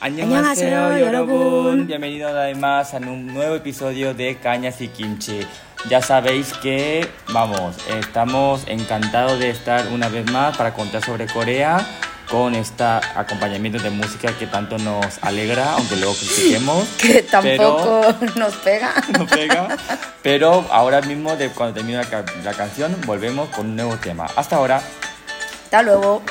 Annyeonghaseyo, Yorobun. Bienvenidos además a un nuevo episodio de Cañas y Kimchi. Ya sabéis que, vamos, estamos encantados de estar una vez más para contar sobre Corea con este acompañamiento de música que tanto nos alegra, aunque luego critiquemos. Que tampoco pero, nos pega. Nos pega. Pero ahora mismo, de, cuando termina la, la canción, volvemos con un nuevo tema. Hasta ahora. Hasta luego.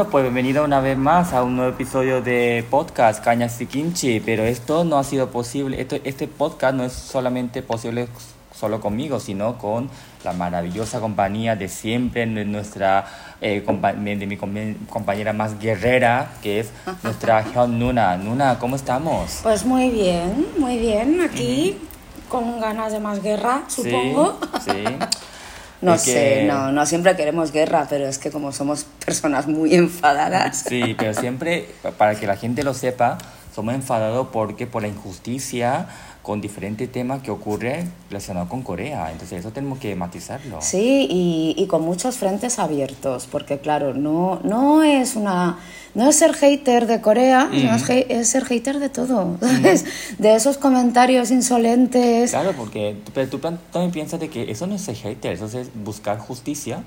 Bueno, pues bienvenido una vez más a un nuevo episodio de podcast Cañas y Kimchi, pero esto no ha sido posible, esto, este podcast no es solamente posible solo conmigo, sino con la maravillosa compañía de siempre, de nuestra, eh, de mi compañera más guerrera, que es nuestra Hyun Nuna. Nuna, ¿cómo estamos? Pues muy bien, muy bien, aquí con ganas de más guerra, supongo. Sí, sí. No sé, no, no siempre queremos guerra, pero es que como somos personas muy enfadadas. Sí, pero siempre, para que la gente lo sepa, somos enfadados porque por la injusticia con diferentes temas que ocurre relacionado con Corea. Entonces eso tenemos que matizarlo. Sí, y, y con muchos frentes abiertos, porque claro, no, no es una no es ser hater de Corea, no es, es ser hater de todo, ¿sabes? De esos comentarios insolentes. Claro, porque tú- pero tú también piensas de que eso no es ser hater, eso es buscar justicia.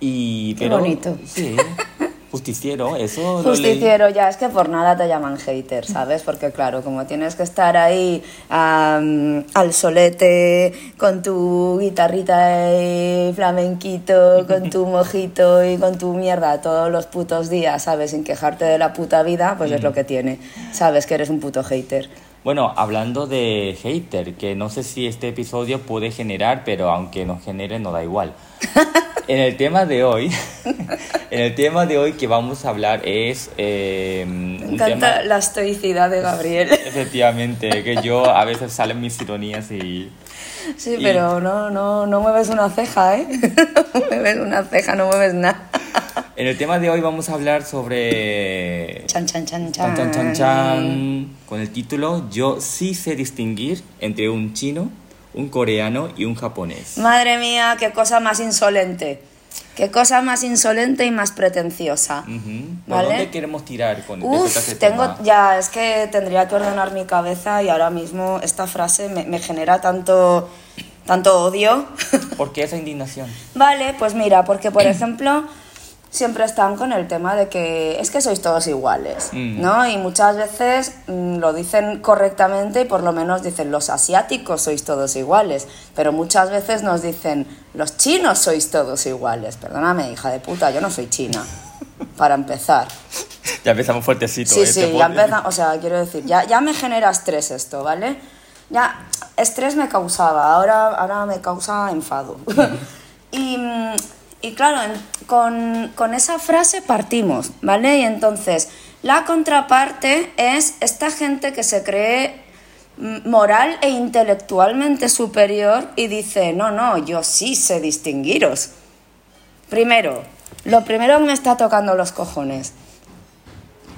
Y, Qué pero, bonito. Sí, justiciero, eso Justiciero, ya es que por nada te llaman hater, ¿sabes? Porque claro, como tienes que estar ahí am, al solete con tu guitarrita de flamenquito, con tu mojito y con tu mierda todos los putos días, ¿sabes? Sin quejarte de la puta vida, pues es lo que tiene. Sabes que eres un puto hater. Bueno, hablando de hater, que no sé si este episodio puede generar, pero aunque no genere, no da igual. En el tema de hoy, en el tema de hoy que vamos a hablar es eh, Me encanta tema, la estoicidad de Gabriel. efectivamente, que yo a veces salen mis ironías y Sí, Y- pero no, no, no mueves una ceja, ¿eh? No mueves una ceja, no mueves nada. en el tema de hoy vamos a hablar sobre Chan, chan, chan, chan. Chan, chan, chan, chan, con el título Yo sí sé distinguir entre un chino, un coreano y un japonés. Madre mía, qué cosa más insolente. Qué cosa más insolente y más pretenciosa. Ujú. ¿Por ¿Vale? dónde queremos tirar con Uf, este tengo, tema? ya, es que tendría que ordenar mi cabeza y ahora mismo esta frase me, me genera tanto, tanto odio. ¿Por qué esa indignación? Vale, pues mira, porque por ejemplo siempre están con el tema de que es que sois todos iguales, Mm. ¿no? Y muchas veces mm, lo dicen correctamente y por lo menos dicen los asiáticos sois todos iguales, pero muchas veces nos dicen los chinos sois todos iguales. Perdóname, hija de puta, yo no soy china. Para empezar. Ya empezamos fuertecito. Sí, ¿eh? sí, ya empieza, o sea, quiero decir, ya, ya me genera estrés esto, ¿vale? Ya, estrés me causaba, ahora, ahora me causa enfado. y, mm, y claro, con, con esa frase partimos, ¿vale? Y entonces, la contraparte es esta gente que se cree mm, moral e intelectualmente superior y dice, no, no, yo sí sé distinguiros. Primero, lo primero me está tocando los cojones.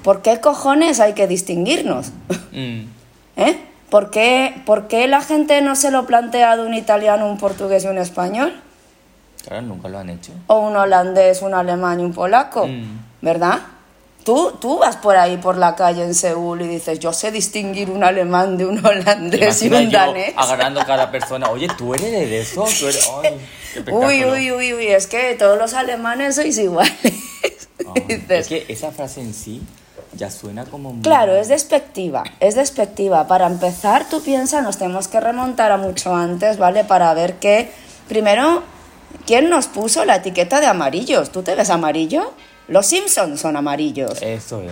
¿Por qué cojones hay que distinguirnos? Mm. ¿Eh? ¿Por qué, por qué la gente no se lo plantea de un italiano, un portugués y un español? Claro, nunca lo han hecho. ¿O un holandés, un alemán y un polaco? Mm. ¿Verdad? Tú, tú vas por ahí por la calle en Seúl y dices, yo sé distinguir un alemán de un holandés y un yo danés. agarrando a cada persona. Oye, ¿tú eres de eso? ¿Tú eres...? Ay, qué Uy, uy, uy, uy, es que todos los alemanes sois iguales. Ah, Dices, es que esa frase en sí ya suena como... muy- Claro, es despectiva, es despectiva. Para empezar, tú piensas, nos tenemos que remontar a mucho antes, ¿vale? Para ver que, primero, ¿quién nos puso la etiqueta de amarillos? ¿Tú te ves amarillo? Los Simpsons son amarillos. Eso es.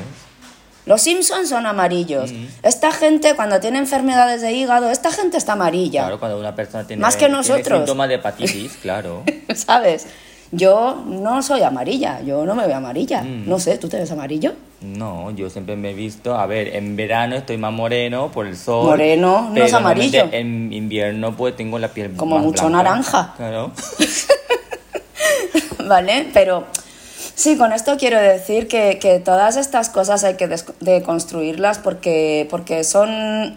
Los Simpsons son amarillos. Esta gente, cuando tiene enfermedades de hígado, esta gente está amarilla. Claro, cuando una persona tiene, Más que tiene nosotros. síntomas de hepatitis, claro. ¿Sabes? Yo no soy amarilla, yo no me veo amarilla. Mm. No sé, ¿tú te ves amarillo? No, yo siempre me he visto, a ver, en verano estoy más moreno por el sol. Moreno, no es amarillo. En invierno pues tengo la piel Como más mucho blanca. naranja. Claro. ¿Vale? Pero sí, con esto quiero decir que, que todas estas cosas hay que deconstruirlas porque, porque son...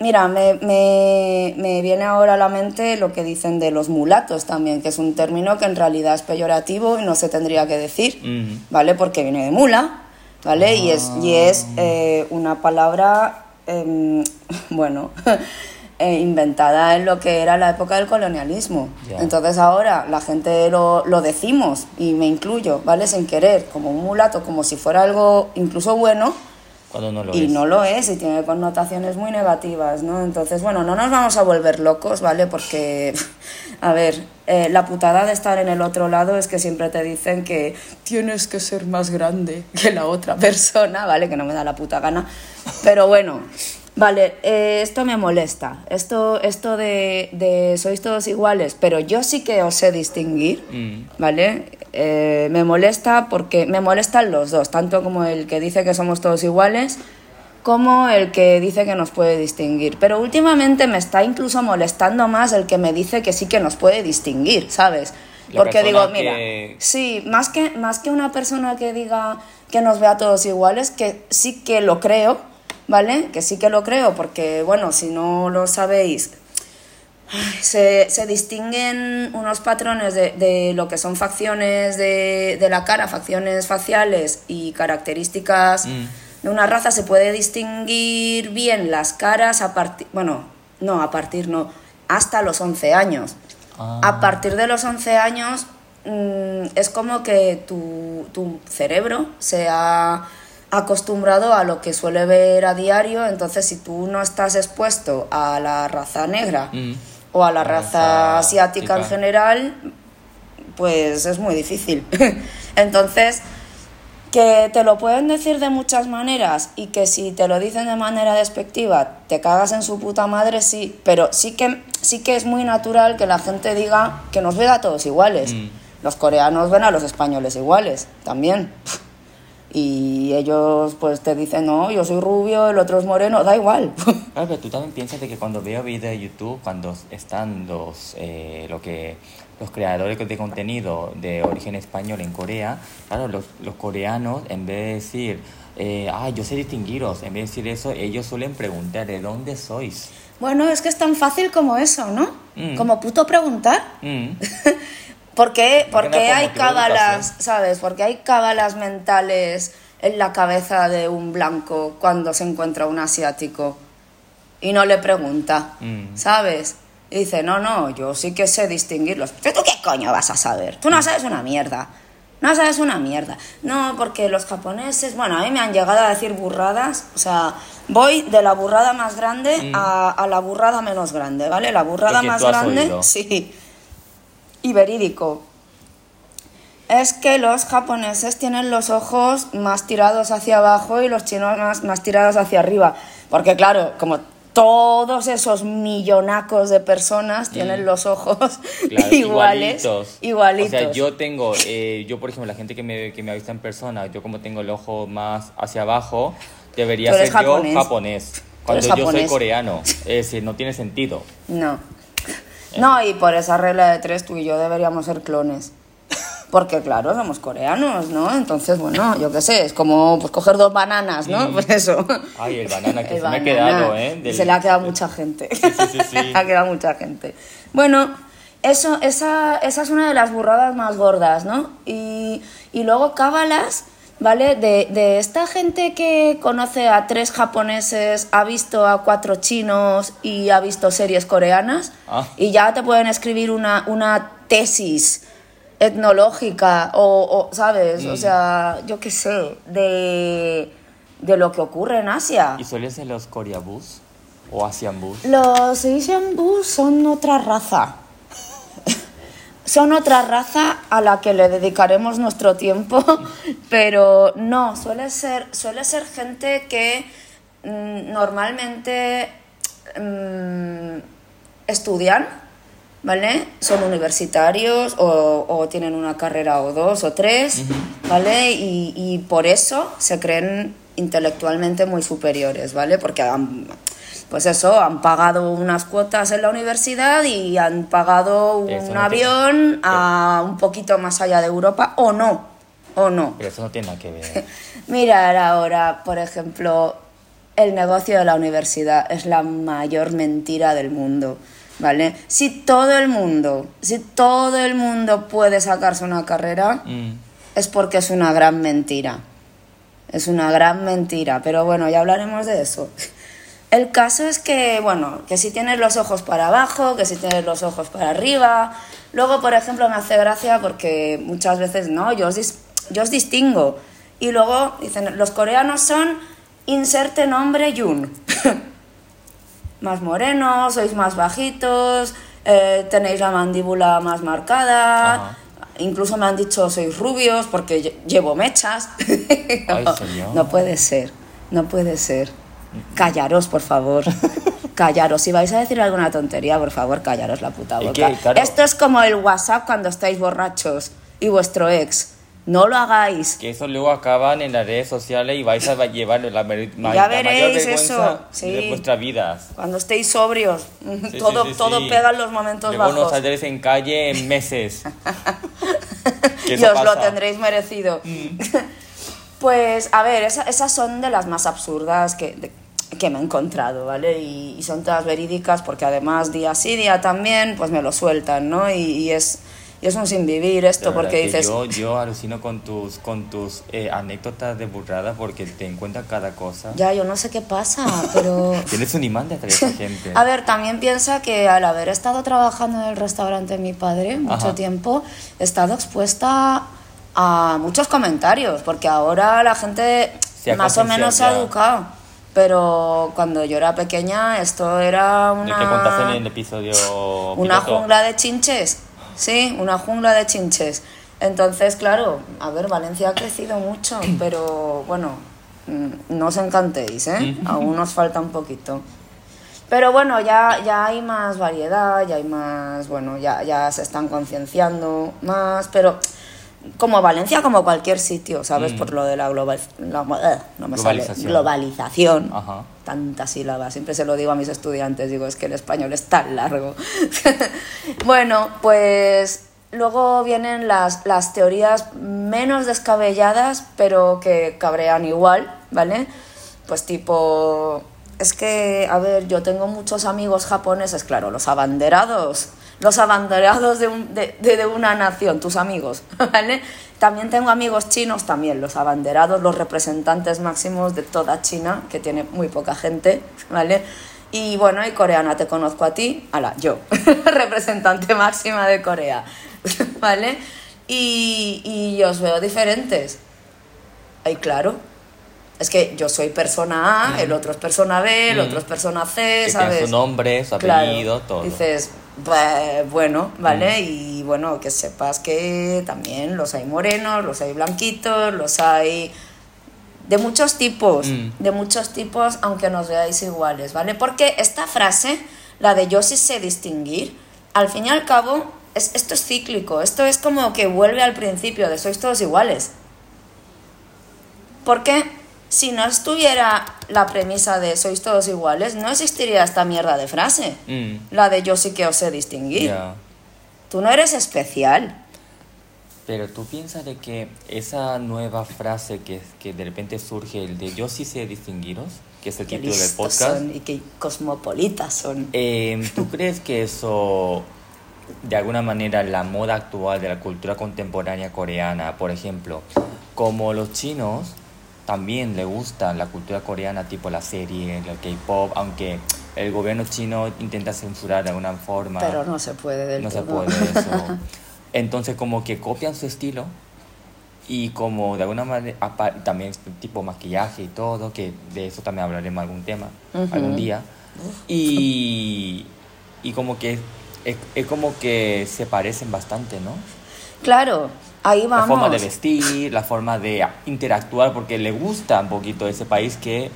Mira, me, me, me viene ahora a la mente lo que dicen de los mulatos también, que es un término que en realidad es peyorativo y no se tendría que decir. ¿vale? Porque viene de mula, ¿vale? Y es, y es eh, una palabra, em, bueno, eh, inventada en lo que era la época del colonialismo. Entonces ahora la gente lo, lo decimos, y me incluyo, ¿vale? Sin querer, como un mulato, como si fuera algo incluso bueno, Cuando no lo y es. no lo es y tiene connotaciones muy negativas, ¿no? Entonces, bueno, no nos vamos a volver locos, ¿vale? Porque, a ver, eh, la putada de estar en el otro lado es que siempre te dicen que tienes que ser más grande que la otra persona, ¿vale? Que no me da la puta gana. Pero bueno, vale, eh, esto me molesta. Esto, esto de, de sois todos iguales, pero yo sí que os sé distinguir. Mm. ¿vale? Eh, me molesta porque me molestan los dos, tanto como el que dice que somos todos iguales, como el que dice que nos puede distinguir. Pero últimamente me está incluso molestando más el que me dice que sí que nos puede distinguir, ¿sabes? La Porque digo, mira, que- sí, más que, más que una persona que diga que nos vea todos iguales, que sí que lo creo, ¿vale? Que sí que lo creo, porque, bueno, si no lo sabéis, se, se distinguen unos patrones de, de lo que son facciones de, de la cara, facciones faciales y características Mm. de una raza. Se puede distinguir bien las caras a partir, bueno, no, a partir no, hasta los 11 años. Ah. A partir de los 11 años mm, es como que tu, tu cerebro se ha acostumbrado a lo que suele ver a diario, entonces si tú no estás expuesto a la raza negra Mm. o a la La raza raza asiática en general, pues es muy difícil. Entonces, que te lo pueden decir de muchas maneras y que si te lo dicen de manera despectiva te cagas en su puta madre, sí, pero sí que, sí que es muy natural que la gente diga que nos ve a todos iguales. Mm. Los coreanos ven a los españoles iguales, también. Y ellos pues te dicen, no, yo soy rubio, el otro es moreno, da igual. Claro, pero tú también piensas de que cuando veo videos de YouTube, cuando están los, eh, lo que, los creadores de contenido de origen español en Corea, claro, los, los coreanos, en vez de decir, eh, ah, yo sé distinguiros, en vez de decir eso, ellos suelen preguntar, ¿de dónde sois? Bueno, es que es tan fácil como eso, ¿no? Mm. Como puto preguntar. Mm. ¿Por qué, Más por que nada qué por hay cábalas, sabes? Porque hay cábalas mentales en la cabeza de un blanco cuando se encuentra un asiático y no le pregunta, Mm. ¿sabes? Y dice, no, no, yo sí que sé distinguirlos. ¿Tú qué coño vas a saber? Tú no sabes una mierda. No sabes una mierda. No, porque los japoneses, bueno, a mí me han llegado a decir burradas. O sea, voy de la burrada más grande Mm. a, a la burrada menos grande, ¿vale? La burrada más grande, oído. sí. Y verídico. Es que los japoneses tienen los ojos más tirados hacia abajo y los chinos más, más tirados hacia arriba. Porque claro, como todos esos millonacos de personas tienen los ojos Mm. Claro, iguales. igualitos. Igualitos. O sea, yo tengo, eh, yo por ejemplo, la gente que me, que me ha visto en persona, yo como tengo el ojo más hacia abajo, debería ser japonés. yo japonés. Cuando yo soy coreano. No tiene sentido. No. No, y por esa regla de tres, tú y yo deberíamos ser clones. Porque, claro, somos coreanos, ¿no? Entonces, bueno, yo qué sé, es como pues, coger dos bananas, ¿no? Mm. Pues eso. Ay, el banana que El se me ha quedado, ¿eh? Del- Se le ha quedado mucha gente. Sí, sí, sí, sí. Se le ha quedado mucha gente. Bueno, eso, esa, esa es una de las burradas más gordas, ¿no? Y, y luego cábalas, ¿vale? De, de esta gente que conoce a tres japoneses, ha visto a cuatro chinos y ha visto series coreanas, Ah. y ya te pueden escribir una, una tesis etnológica o, o, ¿sabes? Mm. O sea, yo qué sé, de, de lo que ocurre en Asia. ¿Y suelen ser los coreabús o Asian bus? Los Asian Bus son otra raza. Son otra raza a la que le dedicaremos nuestro tiempo, pero no, suele ser, suele ser gente que mm, normalmente mm, estudian ¿vale? Son universitarios o, o tienen una carrera o dos o tres, ¿vale? Y, y por eso se creen intelectualmente muy superiores, ¿vale? Porque han, pues eso, han pagado unas cuotas en la universidad y han pagado un no avión a un poquito más allá de Europa o no, o no. Pero eso no tiene nada que ver. Mirar ahora, por ejemplo, el negocio de la universidad es la mayor mentira del mundo, ¿vale? Si todo el mundo, si todo el mundo puede sacarse una carrera, Mm. es porque es una gran mentira. Es una gran mentira, pero bueno, ya hablaremos de eso. El caso es que, bueno, que si tienes los ojos para abajo, que si tienes los ojos para arriba. Luego, por ejemplo, me hace gracia porque muchas veces, no, yo os, dis- yo os distingo. Y luego dicen, los coreanos son inserte nombre Yun. más morenos, sois más bajitos, eh, tenéis la mandíbula más marcada. Ajá. Incluso me han dicho sois rubios porque lle- llevo mechas. Ay, no, señor. no puede ser, no puede ser. Callaros, por favor. Callaros. Si vais a decir alguna tontería, por favor, callaros la puta boca. claro. Esto es como el WhatsApp cuando estáis borrachos y vuestro ex. No lo hagáis. Que eso luego acaban en las redes sociales y vais a llevar la, ma- Ya la mayor veréis vergüenza eso, sí. de vuestras vidas. Cuando estéis sobrios, Sí, todo, sí, todo pega en los momentos Luego no bajos. saldréis en calle en meses. Y os lo pasa. tendréis merecido. Pues, a ver, esa- esas son de las más absurdas que, de- que me he encontrado, ¿vale? Y, y son todas verídicas porque además día sí, día también, pues me lo sueltan, ¿no? Y, y es, y es un sinvivir esto, La verdad porque que dices... Yo, yo alucino con tus, con tus eh, anécdotas de burrada porque te encuentras cada cosa. Ya, yo no sé qué pasa, pero... Tienes un imán de atraer gente. A ver, también piensa que al haber estado trabajando en el restaurante de mi padre mucho Ajá. tiempo, he estado expuesta a muchos comentarios, porque ahora la gente más o menos se ha educado. Pero cuando yo era pequeña, esto era De que contaste en el una, episodio. una jungla de chinches. Sí, una jungla de chinches. Entonces, claro, a ver, Valencia ha crecido mucho, pero bueno, mm, no os encantéis, ¿eh? Aún nos falta un poquito. Pero bueno, ya, ya hay más variedad, ya hay más, bueno, ya, ya se están concienciando más, pero como Valencia, como cualquier sitio, ¿sabes? Por lo de la, global, la- eh, no me sale, Globalización. globalización. Ajá. Tantas sílabas, siempre se lo digo a mis estudiantes, digo, es que el español es tan largo. bueno, pues luego vienen las, las teorías menos descabelladas, pero que cabrean igual, ¿vale? Pues tipo, es que, a ver, yo tengo muchos amigos japoneses, claro, los abanderados, los abanderados de, un- de- de- una nación, tus amigos, ¿vale? También tengo amigos chinos, también los abanderados, los representantes máximos de toda China, que tiene muy poca gente, ¿vale? Y bueno, y coreana te conozco a ti, ala, yo, representante máxima de Corea, ¿vale? Y, y os veo diferentes. Ay, claro. Es que yo soy persona A, el otro es persona B, el Mm. otro es persona C, Que ¿sabes? su nombre, su Claro. apellido, todo. Dices, "Bah, bueno, ¿vale? Mm. Y bueno, que sepas que también los hay morenos, los hay blanquitos, los hay de muchos tipos, Mm. de muchos tipos, aunque nos veáis iguales, ¿vale? Porque esta frase, la de yo sí sé distinguir, al fin y al cabo, es, esto es cíclico, esto es como que vuelve al principio de sois todos iguales. Porque si no estuviera la premisa de sois todos iguales, no existiría esta mierda de frase. Mm, La de yo sí que os sé distinguir. Tú no eres especial. Pero tú piensas de que esa nueva frase que, que de repente surge, el de yo sí sé distinguiros, que es el Qué título del podcast, son y qué cosmopolitas son. eh, ¿tú crees que eso, de alguna manera, la moda actual de la cultura contemporánea coreana, por ejemplo, como los chinos también le gusta la cultura coreana, tipo la serie, el K-pop, aunque el gobierno chino intenta censurar de alguna forma. Pero no se puede del no se puede eso. Entonces como que copian su estilo y como de alguna manera también tipo maquillaje y todo, que de eso también hablaremos algún tema, algún día. Y, y como que es, es como que se parecen bastante, ¿no? Claro, ahí La vamos. forma de vestir, la forma de interactuar, porque le gusta un poquito ese país que,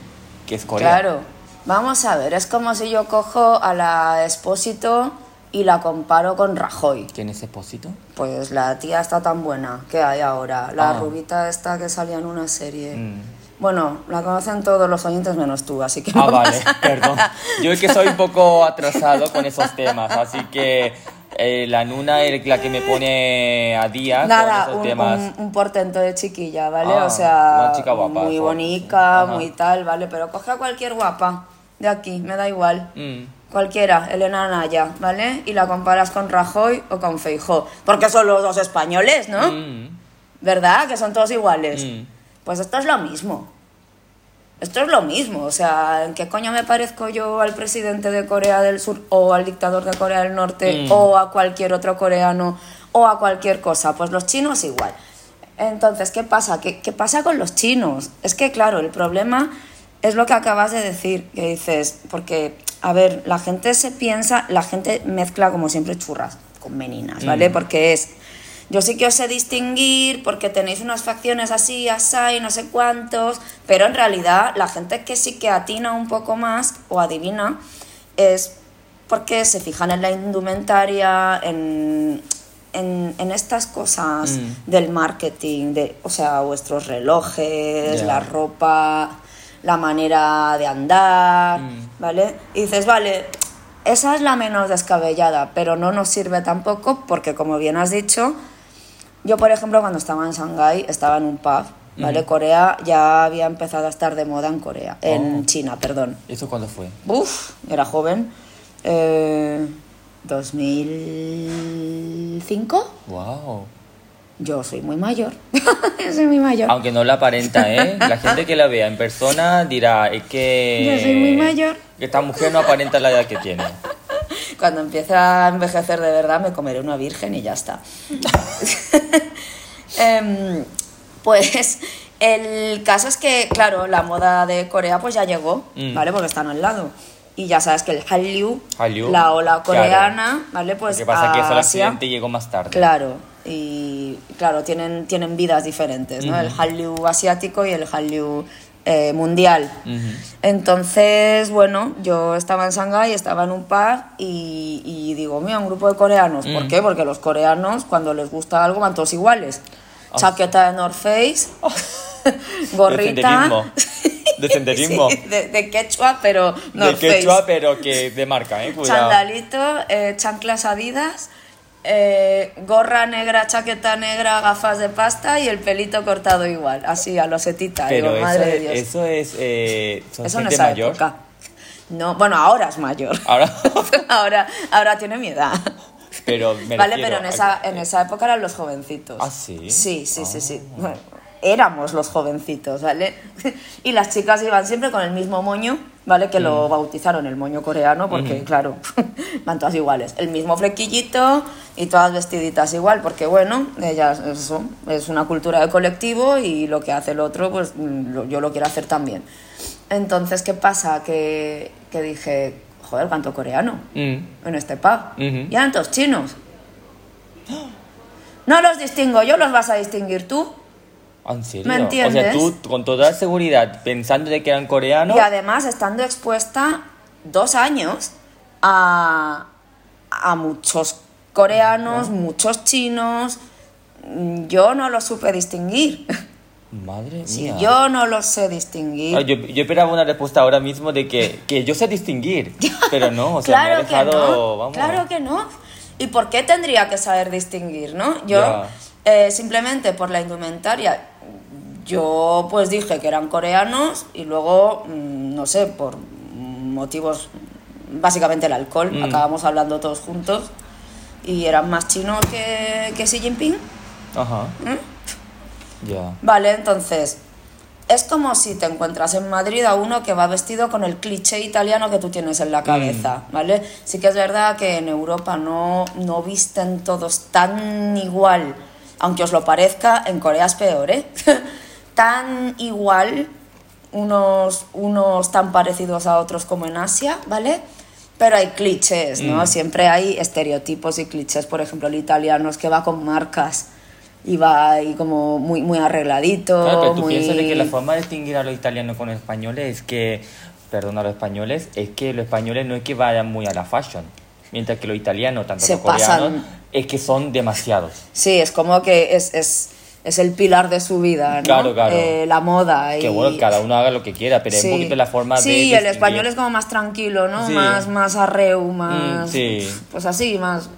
que es Corea. Claro, vamos a ver, es como si yo cojo a la Expósito y la comparo con Rajoy. ¿Quién es Espósito? Pues la tía está tan buena que hay ahora. La Ah. rubita esta que salía en una serie. Mm. Bueno, la conocen todos los oyentes menos tú, así que Ah, no vale, pasa perdón. Yo es que soy un poco atrasado con esos temas, así que eh, la Nuna es la que me pone a día Nada, con esos un, temas. un- un portento de chiquilla, ¿vale? Ah, o sea, una chica guapa, muy bonita, muy tal, ¿vale? Pero coge a cualquier guapa de aquí, me da igual. Mm. Cualquiera, Elena Naya, ¿vale? Y la comparas con Rajoy o con Feijó. Porque son los dos españoles, ¿no? Mm. ¿Verdad? Que son todos iguales. Mm. Pues esto es lo mismo. Esto es lo mismo. O sea, ¿en qué coño me parezco yo al presidente de Corea del Sur o al dictador de Corea del Norte Mm. o a cualquier otro coreano o a cualquier cosa? Pues los chinos igual. Entonces, ¿qué pasa? ¿Qué, qué pasa con los chinos? Es que, claro, el problema es lo que acabas de decir, que dices, porque, a ver, la gente se piensa, la gente mezcla como siempre churras con meninas, ¿vale? Mm. Porque es, yo sí que os sé distinguir porque tenéis unas facciones así, así, no sé cuántos, pero en realidad la gente que sí que atina un poco más o adivina es porque se fijan en la indumentaria, en, en, en estas cosas Mm. del marketing, de, o sea, vuestros relojes, la ropa, la manera de andar, Mm. ¿vale? Y dices, vale, esa es la menos descabellada, pero no nos sirve tampoco porque, como bien has dicho, yo, por ejemplo, cuando estaba en Shanghái, estaba en un pub, ¿vale? Corea ya había empezado a estar de moda en Corea, en Oh. China, perdón. ¿Eso cuándo fue? Uf, era joven. Eh, ¿2005? Wow. Yo soy muy mayor. Yo soy muy mayor. Aunque no la aparenta, ¿eh? La gente que la vea en persona dirá, es que... Yo soy muy mayor. Que esta mujer no aparenta la edad que tiene. Cuando empiece a envejecer de verdad me comeré una virgen y ya está. Em, pues el caso es que, claro, la moda de Corea pues ya llegó, Mm. ¿vale? Porque están al lado. Y ya sabes que el Hallyu, Hallyu, la ola claro. coreana, ¿vale? Pues Lo que pasa es que eso accidente llegó más tarde. Claro, y claro, tienen, tienen vidas diferentes, ¿no? El. Hallyu asiático y el Hallyu eh, mundial. Entonces, bueno, yo estaba en Shanghái, estaba en un pub y, y digo, mira, un grupo de coreanos. ¿Por Mm. qué? Porque los coreanos, cuando les gusta algo, van todos iguales. Ah. Chaqueta de North Face, gorrita. senderismo. De senderismo. Sí, de, de quechua, pero North de quechua, Face. pero que de marca, ¿eh? Cuidado. Chandalito, eh, chanclas adidas, eh, gorra negra, chaqueta negra, gafas de pasta y el pelito cortado igual, así a los setita. Pero digo, eso, madre de es, Dios. eso es... Eh, ¿Son Eso no es mayor? época. No, bueno, ahora es mayor. Ahora... ahora, ahora tiene mi edad. pero me vale, pero en esa, en esa época eran los jovencitos. ¿Ah, sí? Sí, sí, sí, sí. Ah. Bueno, éramos los jovencitos, ¿vale? Y las chicas iban siempre con el mismo moño, ¿vale? Que Mm. lo bautizaron el moño coreano porque, claro, van todas iguales. El mismo flequillito y todas vestiditas igual porque, bueno, ellas, eso, es una cultura de colectivo y lo que hace el otro, pues mm, lo- yo lo quiero hacer también. Entonces, ¿qué pasa? Que, que dije, joder, cuánto coreano Mm. en este pub. Ujú. Y eran todos chinos. No los distingo yo, los vas a distinguir tú. ¿Ah, ¿En serio? ¿Me O sea, entiendes? tú con toda seguridad, pensando de que eran coreanos... Y además estando expuesta dos años a, a muchos coreanos, muchos chinos. Yo no los supe distinguir. Madre Sí, mía. yo no los sé distinguir. Yo, yo esperaba una respuesta ahora mismo de que, que yo sé distinguir, pero no, o sea, me ha claro dejado, que no. vamos, Claro que no. ¿Y por qué tendría que saber distinguir, no? Yo, Ya. eh, simplemente por la indumentaria, yo pues dije que eran coreanos y luego, mm, no sé, por motivos, básicamente el alcohol, Mm. acabamos hablando todos juntos y eran más chinos que, que Xi Jinping. Ajá, ¿Mm? ya. Vale, entonces, es como si te encuentras en Madrid a uno que va vestido con el cliché italiano que tú tienes en la cabeza, ¿vale? Sí que es verdad que en Europa no, no visten todos tan igual, aunque os lo parezca, en Corea es peor, ¿eh? tan igual, unos, unos tan parecidos a otros como en Asia, ¿vale? Pero hay clichés, ¿no? Mm. Siempre hay estereotipos y clichés. Por ejemplo, el italiano es que va con marcas y va ahí como muy, muy arregladito. Claro, pero tú muy... piensas de que la forma de distinguir a los italianos con los españoles es que, perdón, a los españoles, es que los españoles no es que vayan muy a la fashion. Mientras que los italianos, tanto Se los coreanos, pasan. es que son demasiados. Sí, es como que es, es, es el pilar de su vida, ¿no? Claro, claro. Eh, la moda. Que y- bueno, cada uno haga lo que quiera, pero es un Sí. poquito la forma de. Sí, el español es como más tranquilo, ¿no? Sí. Más, más arreu, más... Mm, sí. Pues así, más...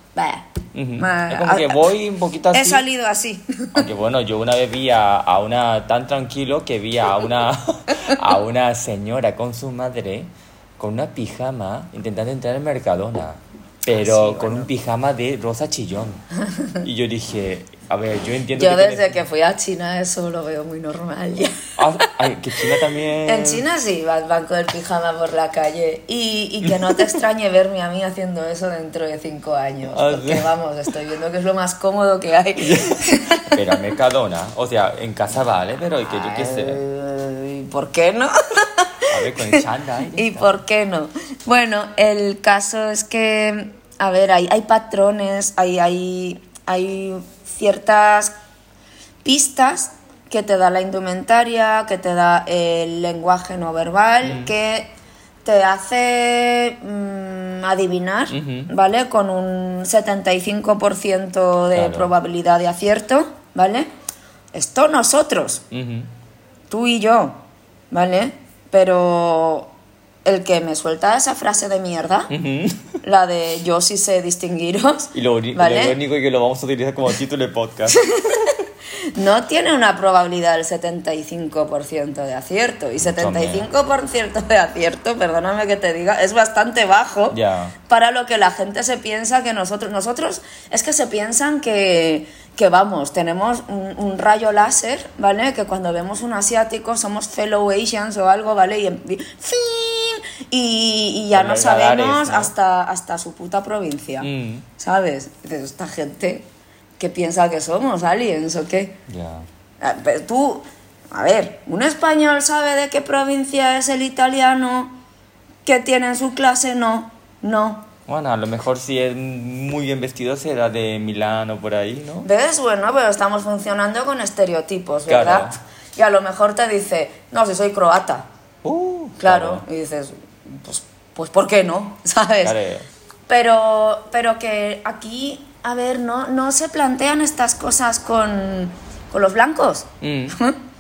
Ujú. más- Es como que voy un poquito así. He salido así. Aunque bueno, yo una vez vi a, a una tan tranquilo que vi a una a una señora con su madre con una pijama intentando entrar en Mercadona, pero Sí, con bueno. un pijama de rosa chillón. Y yo dije, a ver, yo entiendo Yo que desde tienes- que fui a China eso lo veo muy normal ya. Ah, ay, que China también En China sí, van, van con el pijama por la calle y, y que no te extrañe verme a mí haciendo eso dentro de cinco años. Ah, Porque sí. vamos, estoy viendo que es lo más cómodo que hay. Pero a Mercadona, o sea, en casa vale, pero que yo qué sé. ¿Y por qué no? A ver, con el chándal. ¿Y por qué no? Bueno, el caso es que, a ver, hay, hay patrones, hay, hay, hay ciertas pistas que te da la indumentaria, que te da el lenguaje no verbal, que te hace mm, adivinar. ¿vale? Con un 75% de Claro. probabilidad de acierto, ¿vale? Esto nosotros, tú y yo, ¿vale? Pero el que me suelta esa frase de mierda. La de yo sí sé distinguiros, Y lo, ¿vale? lo único que lo vamos a utilizar como título de podcast. no tiene una probabilidad del 75% de acierto. Y 75% de acierto, perdóname que te diga, es bastante bajo para lo que la gente se piensa que nosotros, nosotros es que se piensan que, que vamos, tenemos un, un rayo láser, ¿vale? Que cuando vemos un asiático somos fellow Asians o algo, ¿vale? Y, en- y- ¡fin! y, ya no radares, sabemos ¿no? hasta, hasta su puta provincia, Mm. ¿sabes? Esta gente que piensa que somos aliens o qué. Ya. Ah, Pero tú, a ver, ¿un español sabe de qué provincia es el italiano que tiene en su clase? No, no. Bueno, a lo mejor si es muy bien vestido será de Milán o por ahí, ¿no? ¿Ves? Bueno, pero estamos funcionando con estereotipos, Claro. ¿verdad? Y a lo mejor te dice, no, si soy croata. Uh, Claro. Y dices, pues, pues ¿por qué no? ¿Sabes? Claro. Pero, pero que aquí, a ver, no, no se plantean estas cosas con, con los blancos. Mm.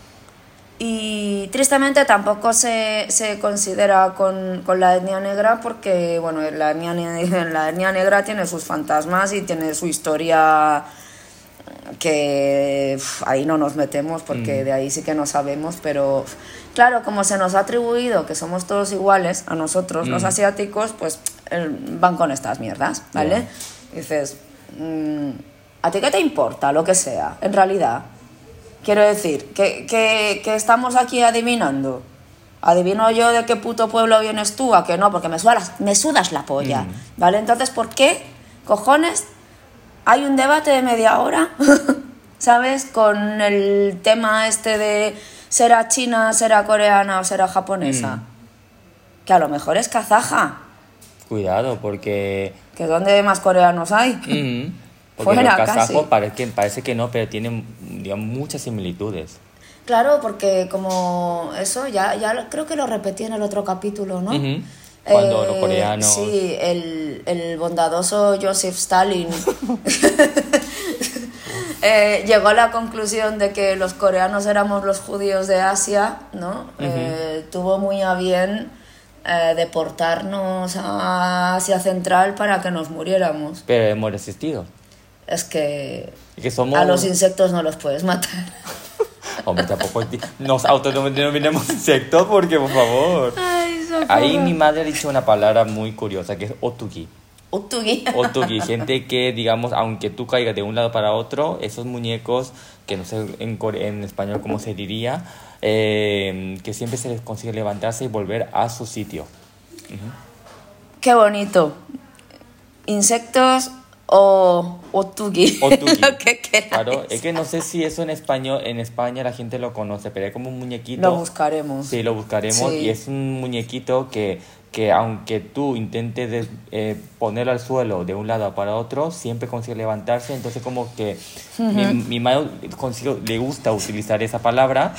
Y tristemente tampoco se, se considera con, con la etnia negra porque, bueno, la etnia, la etnia negra tiene sus fantasmas y tiene su historia que uf, ahí no nos metemos porque de ahí sí que no sabemos, pero claro, como se nos ha atribuido que somos todos iguales a nosotros, los asiáticos, pues van con estas mierdas, ¿vale? Dices, mm, ¿a ti qué te importa lo que sea, en realidad? Quiero decir, que, que, que estamos aquí adivinando. Adivino yo de qué puto pueblo vienes tú, a que no, porque me sudas, me sudas la polla. ¿Vale? Entonces, ¿por qué, cojones, hay un debate de media hora, ¿sabes? Con el tema este de será china, será coreana o será japonesa. Que a lo mejor es kazaja, Cuidado, porque. que ¿dónde más coreanos hay? Mm, porque Fuera, los casi. parece que, parece que no, pero tienen digamos, muchas similitudes. Claro, porque como eso, ya, ya creo que lo repetí en el otro capítulo, ¿no? Ujú. Cuando los coreanos- Sí, el, el bondadoso Joseph Stalin eh, llegó a la conclusión de que los coreanos éramos los judíos de Asia, ¿no? Eh, tuvo muy a bien eh, deportarnos a Asia Central para que nos muriéramos. Pero hemos resistido. Es que que somos. a los insectos no los puedes matar. Hombre, tampoco nos autodenominemos insectos porque, por favor. Ahí mi madre ha dicho una palabra muy curiosa que es otugi. Utugi. Otugi, gente que, digamos, aunque tú caigas de un lado para otro, esos muñecos, que no sé en, en español cómo se diría, eh, que siempre se les consigue levantarse y volver a su sitio. Qué bonito. Insectos o otugi. Otugi. Lo que queráis. Claro, es que no sé si eso en español, en España la gente lo conoce, pero es como un muñequito. Lo buscaremos. Sí, lo buscaremos Sí. y es un muñequito que, que aunque tú intentes de- eh, ponerlo al suelo de un lado para otro, siempre consigue levantarse. Entonces como que mi, mi madre consigo- le gusta utilizar esa palabra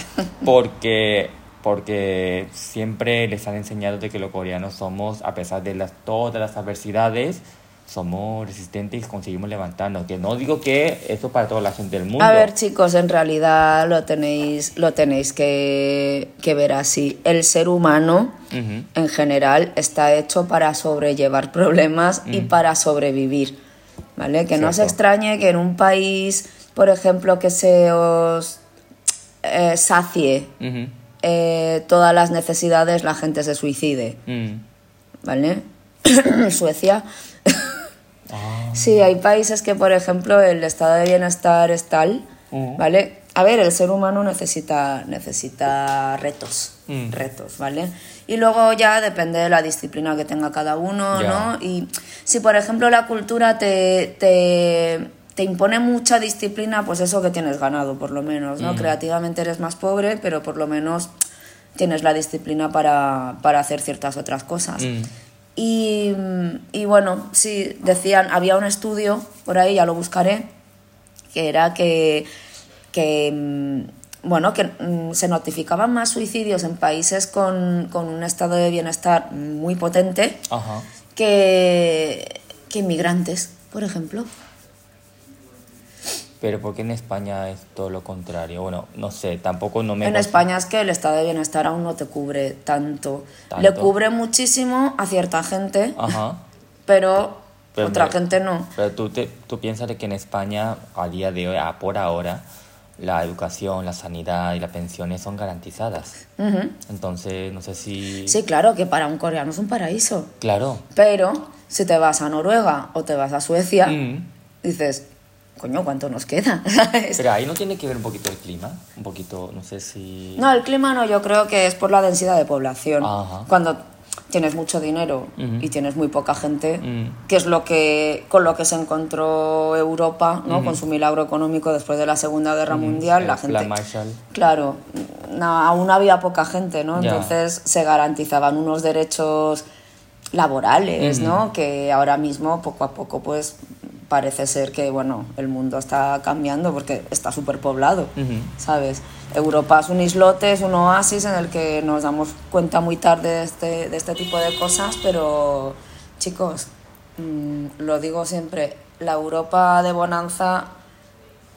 porque, porque siempre les han enseñado de que los coreanos somos, a pesar de las, todas las adversidades, somos resistentes y conseguimos levantarnos. Que no digo que eso para toda la gente del mundo. A ver, chicos, en realidad lo tenéis, lo tenéis que, que ver así. El ser humano, en general, está hecho para sobrellevar problemas y para sobrevivir. ¿Vale? Que no os Cierto. extrañe que en un país, por ejemplo, que se os eh, sacie eh, todas las necesidades, la gente se suicide. Mm. ¿Vale? Suecia. Ah. Sí, hay países que, por ejemplo, el estado de bienestar es tal. ¿vale? A ver, el ser humano necesita, necesita retos, Mm. retos, ¿vale? Y luego ya depende de la disciplina que tenga cada uno. ¿no? Y si, por ejemplo, la cultura te, te, te impone mucha disciplina, pues eso que tienes ganado, por lo menos, ¿no? Mm. Creativamente eres más pobre, pero por lo menos tienes la disciplina para, para hacer ciertas otras cosas. Mm. Y, y bueno, sí, decían, había un estudio por ahí, ya lo buscaré, que era que, que mm, bueno, que mm, se notificaban más suicidios en países con, con un estado de bienestar muy potente Ajá. que, que inmigrantes, por ejemplo. Pero porque en España es todo lo contrario. Bueno, no sé, tampoco no me... En España es que el estado de bienestar aún no te cubre tanto. Tanto. Le cubre muchísimo a cierta gente, Ajá. pero, Pero otra me- gente no. Pero tú, te, tú piensas que en España, a día de hoy, a por ahora, la educación, la sanidad y las pensiones son garantizadas. Entonces, no sé si... Sí, claro, que para un coreano es un paraíso. Claro. Pero si te vas a Noruega o te vas a Suecia, Mm. dices, coño, ¿cuánto nos queda? Pero ahí no tiene que ver un poquito el clima. Un poquito, no sé si... No, el clima no, yo creo que es por la densidad de población. Ajá. Cuando tienes mucho dinero y tienes muy poca gente, que es lo que con lo que se encontró Europa, ¿no? Con su milagro económico después de la Segunda Guerra Mundial, el la Plan gente Marshall. Claro, no, aún había poca gente, ¿no? Entonces se garantizaban unos derechos laborales, ¿no? Que ahora mismo, poco a poco, pues parece ser que, bueno, el mundo está cambiando porque está superpoblado, Ujú. ¿sabes? Europa es un islote, es un oasis en el que nos damos cuenta muy tarde de este, de este tipo de cosas, pero chicos, mm, lo digo siempre, la Europa de bonanza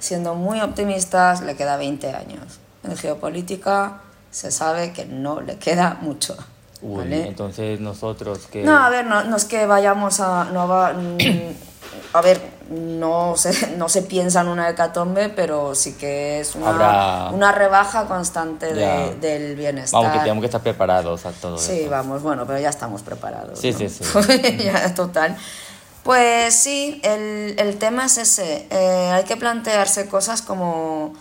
siendo muy optimistas, le queda 20 años. En geopolítica se sabe que no le queda mucho. Uy, ¿vale? entonces nosotros que... No, a ver, no, no es que vayamos a... No va, mm, a ver, no se, no se piensa en una hecatombe, pero sí que es una, Habrá- una rebaja constante de- del bienestar. Vamos, que tenemos que estar preparados a todo Sí, eso. vamos, bueno, pero ya estamos preparados. Sí, ¿no? sí, sí. ya, total. Pues sí, el, el tema es ese. Eh, hay que plantearse cosas como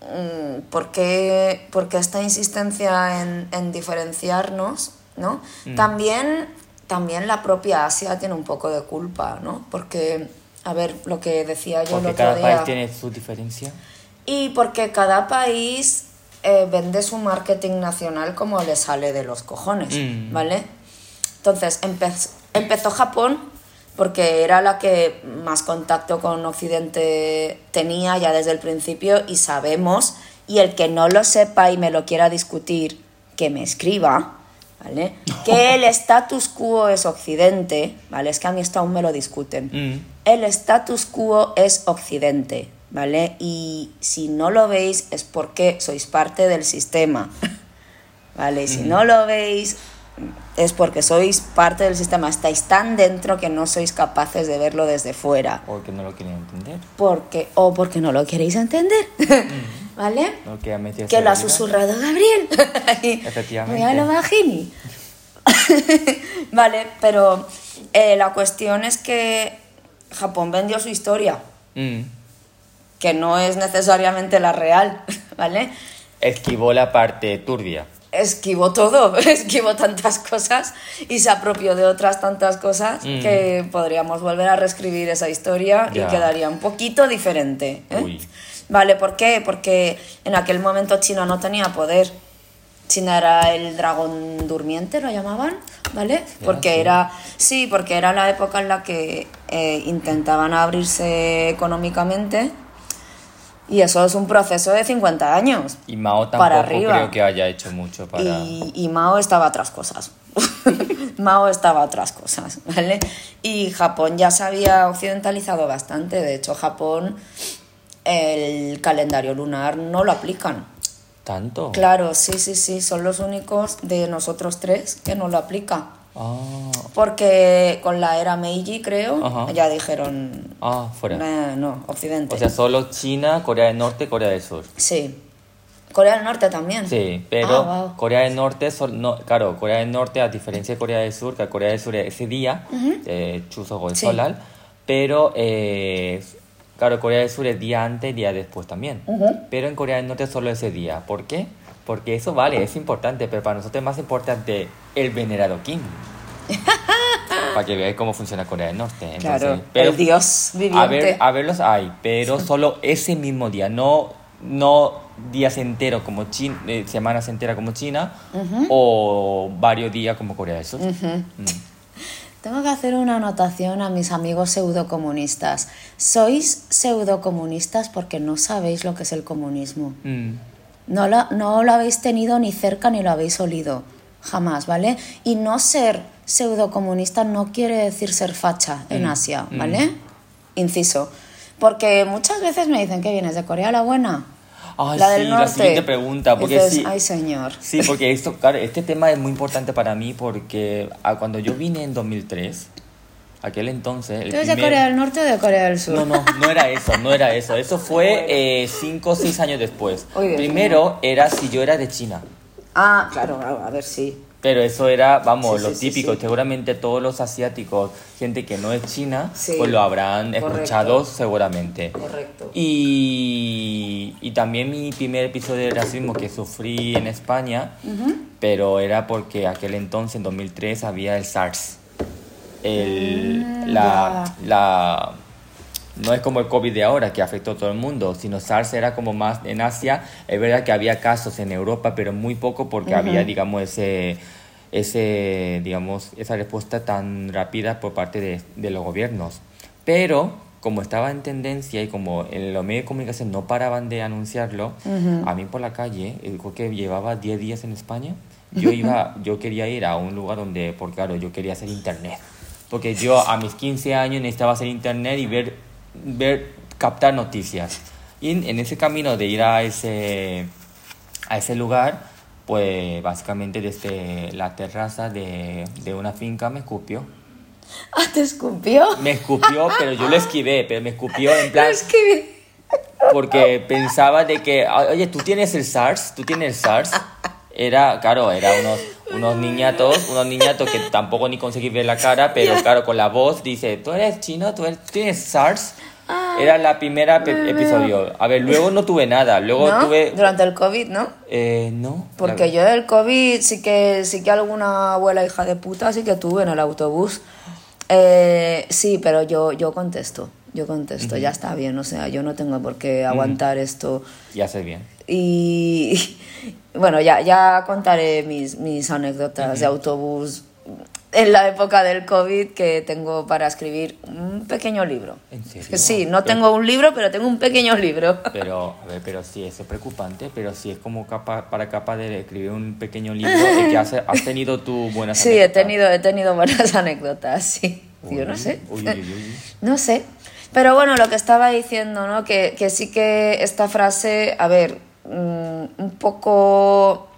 mm, ¿por, qué, por qué esta insistencia en, en diferenciarnos? ¿no? Mm. También, también la propia Asia tiene un poco de culpa, ¿no? Porque, a ver, lo que decía yo Porque el otro cada día... país tiene su diferencia. Y porque cada país eh, vende su marketing nacional como le sale de los cojones, Mm. ¿vale? Entonces empe- empezó Japón porque era la que más contacto con Occidente tenía ya desde el principio y sabemos, y el que no lo sepa y me lo quiera discutir, que me escriba, ¿vale? Que el status quo es Occidente, ¿vale? Es que a mí esto aún me lo discuten. Mm. El status quo es Occidente, ¿vale? Y si no lo veis es porque sois parte del sistema, ¿vale? Y si no lo veis es porque sois parte del sistema, estáis tan dentro que no sois capaces de verlo desde fuera, Porque no lo quieren entender. porque o porque no lo queréis entender, ¿vale? Que lo ha susurrado Gabriel. Efectivamente. Mira lo bajini. vale, pero eh, la cuestión es que Japón vendió su historia, Mm. que no es necesariamente la real, ¿vale? Esquivó la parte turbia. Esquivó todo, esquivó tantas cosas y se apropió de otras tantas cosas Mm. que podríamos volver a reescribir esa historia Ya. y quedaría un poquito diferente. ¿eh? Uy. Vale, ¿por qué? Porque en aquel momento China no tenía poder. China era el dragón durmiente, lo llamaban, ¿vale? Porque sí. era, sí, porque era la época en la que eh, intentaban abrirse económicamente y eso es un proceso de 50 años. Y Mao tampoco Para arriba. creo que haya hecho mucho para... Y, y Mao estaba a otras cosas. Mao estaba a otras cosas, ¿vale? Y Japón ya se había occidentalizado bastante. De hecho, Japón el calendario lunar no lo aplican. ¿Tanto? Claro, sí, sí, sí. Son los únicos de nosotros tres que no lo aplican. Ah, Porque con la era Meiji, creo, ya dijeron... ah, fuera. "Nah, no, Occidente. O sea, solo China, Corea del Norte, Corea del Sur. sí. Corea del Norte también. Sí, pero Ah, wow. Corea del Norte, sol- no, claro, Corea del Norte, a diferencia de Corea del Sur, que Corea del Sur es ese día, eh, Chuseok o Sí. Solal, pero, eh, claro, Corea del Sur es día antes día después también. Ujú. Pero en Corea del Norte solo ese día. ¿Por qué? Porque eso vale, es importante, pero para nosotros es más importante el venerado Kim. para que veáis cómo funciona Corea del Norte. Claro, Entonces, pero el dios viviente. a ver, a verlos hay, pero solo ese mismo día, no, no días enteros como China, semanas enteras como China o varios días como Corea del Sur. Mm. Tengo que hacer una anotación a mis amigos pseudocomunistas. Sois pseudocomunistas porque no sabéis lo que es el comunismo. Mm. No lo, no lo habéis tenido ni cerca ni lo habéis olido. Jamás, ¿vale? Y no ser pseudocomunista no quiere decir ser facha en Mm, Asia, mm. ¿vale? Inciso. Porque muchas veces me dicen que vienes de Corea la buena. Ay, la sí, del la norte. siguiente pregunta, porque sí. Ay, señor. Sí, porque esto, claro, este tema es muy importante para mí porque ah, cuando yo vine en 2003, aquel entonces... el ¿Tú eres de primer- Corea del Norte o de Corea del Sur? No, no, no era eso, no era eso. Eso fue eh, cinco o seis años después. Primero era si yo era de China. Ah, claro, claro, a ver, sí. Pero eso era, vamos, Sí, lo sí, típico. sí. Seguramente todos los asiáticos, gente que no es china, pues lo habrán Correcto. escuchado seguramente. Correcto. Y, y también mi primer episodio de racismo que sufrí en España, pero era porque aquel entonces, en 2003, había el SARS. El, Mm, la, no es como el COVID de ahora que afectó a todo el mundo, sino SARS era como más en Asia. Es verdad que había casos en Europa, pero muy poco porque había, digamos, ese, ese, digamos, esa respuesta tan rápida por parte de, de los gobiernos. Pero como estaba en tendencia y como en los medios de comunicación no paraban de anunciarlo, a mí por la calle, eh, creo que llevaba 10 días en España, yo iba, yo quería ir a un lugar donde, porque claro, yo quería hacer internet. Porque yo a mis 15 años necesitaba hacer internet y ver, ver captar noticias. Y en, en ese camino de ir a ese, a ese lugar, pues básicamente desde la terraza de, de una finca me escupió. Ah, ¿te escupió? Me escupió, pero yo lo esquivé, pero me escupió en plan Es que... porque pensaba de que, "Ah, oye, tú tienes el SARS, tú tienes el SARS. Era, claro, era unos, unos niñatos, unos niñatos que tampoco ni conseguí ver la cara, pero claro, con la voz dice, tú eres chino, tú, eres- tienes SARS. Era la primera pe- episodio. A ver, luego no tuve nada, luego ¿No? tuve... Durante el COVID, ¿no? Eh, no. Porque yo del COVID sí que, sí que alguna abuela hija de puta sí que tuve en el autobús. Eh, sí, pero yo, yo contesto, yo contesto, ya está bien, o sea, yo no tengo por qué aguantar esto. Ya sé bien. Y bueno, ya, ya contaré mis, mis anécdotas de autobús en la época del COVID que tengo para escribir un pequeño libro. ¿En serio? Sí, no Pero- tengo un libro, pero tengo un pequeño libro. Pero, a ver, pero sí, eso es preocupante, pero sí es como capa, para capaz de escribir un pequeño libro es que has, has tenido tu buena Sí, he tenido, he tenido buenas anécdotas, sí. Yo no sé. Uy, uy, uy, uy. No sé. Pero bueno, lo que estaba diciendo, ¿no? Que, que sí que esta frase, a ver, mm, un poco